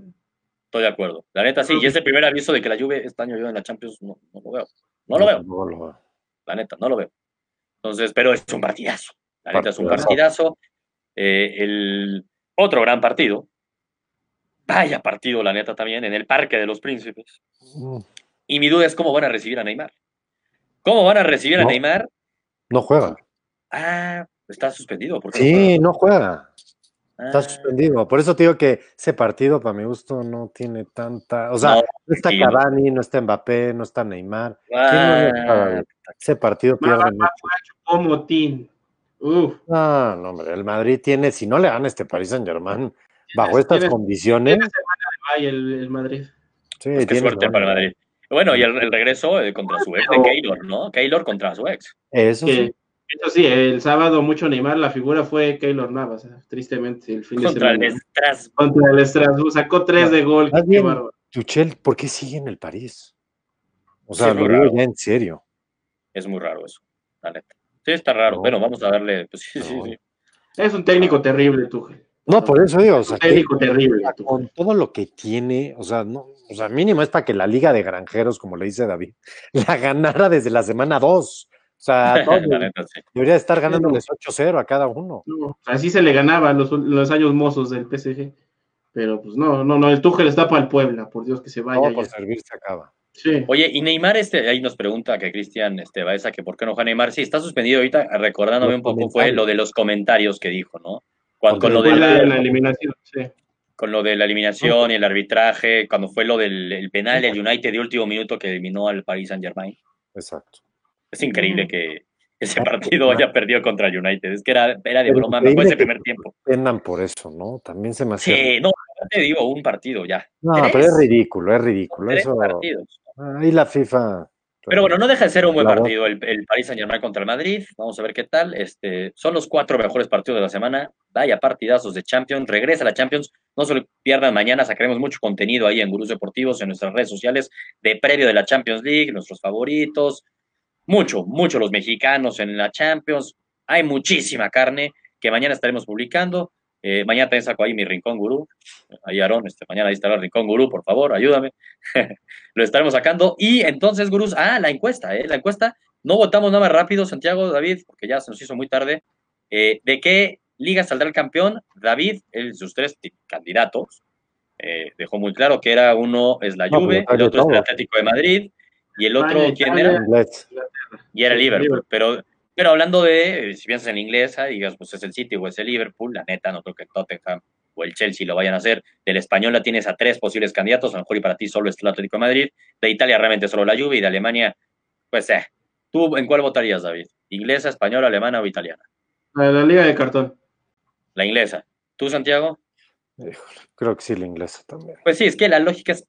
Estoy de acuerdo. La neta sí, y es el primer aviso de que la Juve este año yo en la Champions no, no lo veo. No lo veo. tampoco lo veo. la neta, no lo veo. Entonces, pero es un partidazo. La neta es un Partidazo. partidazo. Eh, el otro gran partido, vaya partido, la neta también, en el Parque de los Príncipes. Mm, Y mi duda es cómo van a recibir a Neymar. ¿Cómo van a recibir a No. Neymar? No juega. Ah, está suspendido. ¿por qué no Sí, no juega. Está Ah, suspendido. Por eso te digo que ese partido, para mi gusto, no tiene tanta. O sea, No, no, está tranquilo. Cavani, no está Mbappé, no está Neymar. ¿Quién no está, ah, David? ese partido pierde mucho. Uf. No, no, hombre. El Madrid tiene, si no le gana este Paris Saint Germain, bajo estas condiciones. Tiene semana de el, el Madrid. Sí, pues qué tiene suerte semana. para el Madrid. Bueno, y el, el regreso eh, contra su ex de Keylor, ¿no? Keylor contra su ex. Eso Que, sí. eso sí, el sábado mucho Neymar, la figura fue Keylor Navas, eh, tristemente, el fin de Contra el. Strasbourg. Contra el Estrasburgo, sacó tres de gol. Más qué bien, bárbaro. Tuchel, ¿por qué sigue en el París? O Sí, sea, es muy lo digo raro. ya en serio. Es muy raro eso, la neta. Sí, está raro. No. Bueno, vamos a darle. Pues sí, sí, sí. Es un técnico terrible, Tuchel. No, por eso digo, o sea, que- terrible. Con todo lo que tiene, o sea, no, o sea, mínimo es para que la Liga de Granjeros, como le dice David, la ganara desde la semana 2. O sea, todo- la neta, sí. debería estar ganándoles 8-0 a cada uno. No, así se le ganaba los, los años mozos del PSG. Pero pues no, no, no, el Tuchel está para el Puebla, por Dios que se vaya. Todo por ya. servir se acaba. Sí. Oye, y Neymar, este, ahí nos pregunta que Cristian este, Baeza que por qué no juega Neymar. Sí, está suspendido ahorita, recordándome Los un poco, fue lo de los comentarios que dijo, ¿no? Cuando, Con lo de la, la, la eliminación, sí. con lo de la eliminación y el arbitraje, cuando fue lo del el penal del United de último minuto que eliminó al Paris Saint Germain. Exacto. Es increíble que ese Ah, partido ah. haya perdido contra el United. Es que era, era de Pero broma, me fue ese primer tiempo. Tendan por eso, ¿no? También se me hace. Sí, no, te digo, un partido ya. no, ¿Tres? pero es ridículo, es ridículo. Tres Eso. partidos. Ahí la FIFA. Pero bueno, no deja de ser un buen partido el, el Paris Saint Germain contra el Madrid. Vamos a ver qué tal. Este, son los cuatro mejores partidos de la semana. Vaya partidazos de Champions. Regresa la Champions. No se lo pierdan mañana. Sacaremos mucho contenido ahí en Gurús Deportivos, en nuestras redes sociales, de previo de la Champions League, nuestros favoritos. Mucho, mucho los mexicanos en la Champions. Hay muchísima carne que mañana estaremos publicando. Eh, mañana también saco ahí mi rincón gurú. Ahí, Aarón, este, mañana ahí estará el rincón gurú, por favor, ayúdame. Lo estaremos sacando. Y entonces, gurús, ah, la encuesta, ¿eh? La encuesta. No votamos nada más rápido, Santiago, David, porque ya se nos hizo muy tarde. Eh, ¿De qué liga saldrá el campeón? David, el, sus tres candidatos, eh, dejó muy claro que era uno es la No, Juve, pero el otro es el. Atlético de Madrid y el otro, España, ¿quién era? Y era. Liverpool. Pero, pero hablando de, eh, si piensas en inglesa, digas, pues es el City o es el Liverpool, la neta, no creo que el Tottenham o el Chelsea lo vayan a hacer. Del español la tienes a tres posibles candidatos, a lo mejor y para ti solo es el Atlético de Madrid. De Italia realmente solo la Juve y de Alemania, pues eh. ¿Tú en cuál votarías, David? ¿Inglesa, española, alemana o italiana? La, la liga de cartón. La inglesa. ¿Tú, Santiago? Híjole, creo que sí, la inglesa también. Pues sí, es que la lógica es,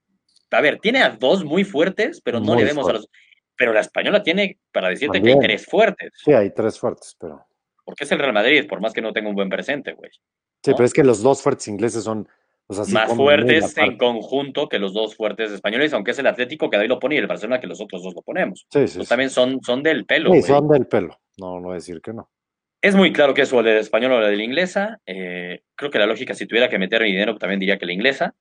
a ver, tiene a dos muy fuertes, pero no Muy le vemos a los... Pero la española tiene, para decirte que hay tres fuertes, Sí, hay tres fuertes, pero. porque es el Real Madrid, por más que no tenga un buen presente, güey. Sí, ¿no? pero es que los dos fuertes ingleses son. O sea, sí más fuertes en conjunto que los dos fuertes españoles, aunque es el Atlético que ahí lo pone y el Barcelona que los otros dos lo ponemos. Sí, sí. Sí. también son, son del pelo. Sí, son del pelo. No, no decir que no. Es muy claro que es o el del español o el de la inglesa. Eh, creo que la lógica, si tuviera que meter mi dinero, también diría que la inglesa.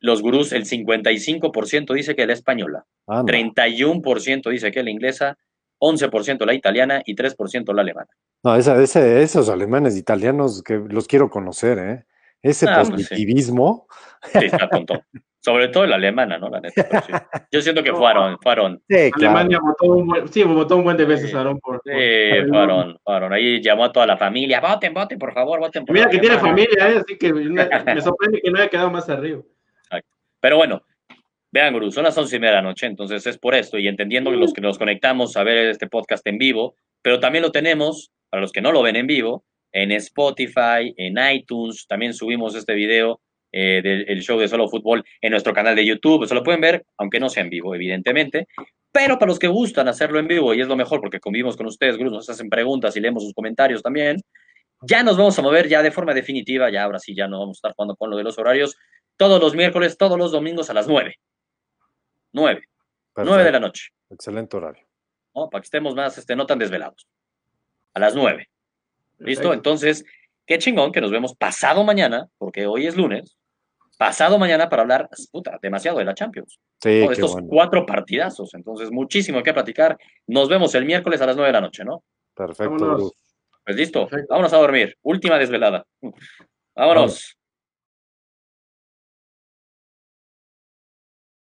Los gurús, el 55% dice que la española, Anda. 31% dice que la inglesa, 11% la italiana y 3% la alemana. No, esa, ese, esos alemanes italianos que los quiero conocer, ¿eh? Ese Ah, pues sí. positivismo. Sí, está tonto. Sobre todo la alemana, ¿no? La neta, sí. Yo siento que fueron, fueron. Sí, claro. Alemania votó un buen, sí, votó un buen de veces, Sí. Aarón, por, por- Sí, fueron, fueron. Ahí llamó a toda la familia, voten, voten, por favor, voten. Por Mira que tiene alemana". familia, ¿eh? así que me, me sorprende que no haya quedado más arriba. Pero bueno, vean, Gurú, son las once y media de la noche, entonces es por esto, y entendiendo que los que nos conectamos a ver este podcast en vivo, pero también lo tenemos, para los que no lo ven en vivo, en Spotify, en iTunes, también subimos este video eh, del el show de Solo Fútbol en nuestro canal de YouTube, se lo pueden ver, aunque no sea en vivo, evidentemente, pero para los que gustan hacerlo en vivo, y es lo mejor porque convivimos con ustedes, Gurú, nos hacen preguntas y leemos sus comentarios también, ya nos vamos a mover ya de forma definitiva, ya ahora sí, ya no vamos a estar jugando con lo de los horarios, todos los miércoles, todos los domingos a las 9. 9, 9 de la noche, Excelente horario. ¿no? Para que estemos más, este, no tan desvelados. A las 9. ¿Listo? Perfecto. Entonces, qué chingón que nos vemos pasado mañana, porque hoy es lunes, pasado mañana para hablar, puta, demasiado de la Champions. Sí, ¿no? qué Estos bueno. cuatro partidazos. Entonces, muchísimo que platicar. Nos vemos el miércoles a las 9 de la noche, ¿no? Perfecto. Vámonos. Pues listo, Perfecto. vámonos a dormir. Última desvelada. Vámonos.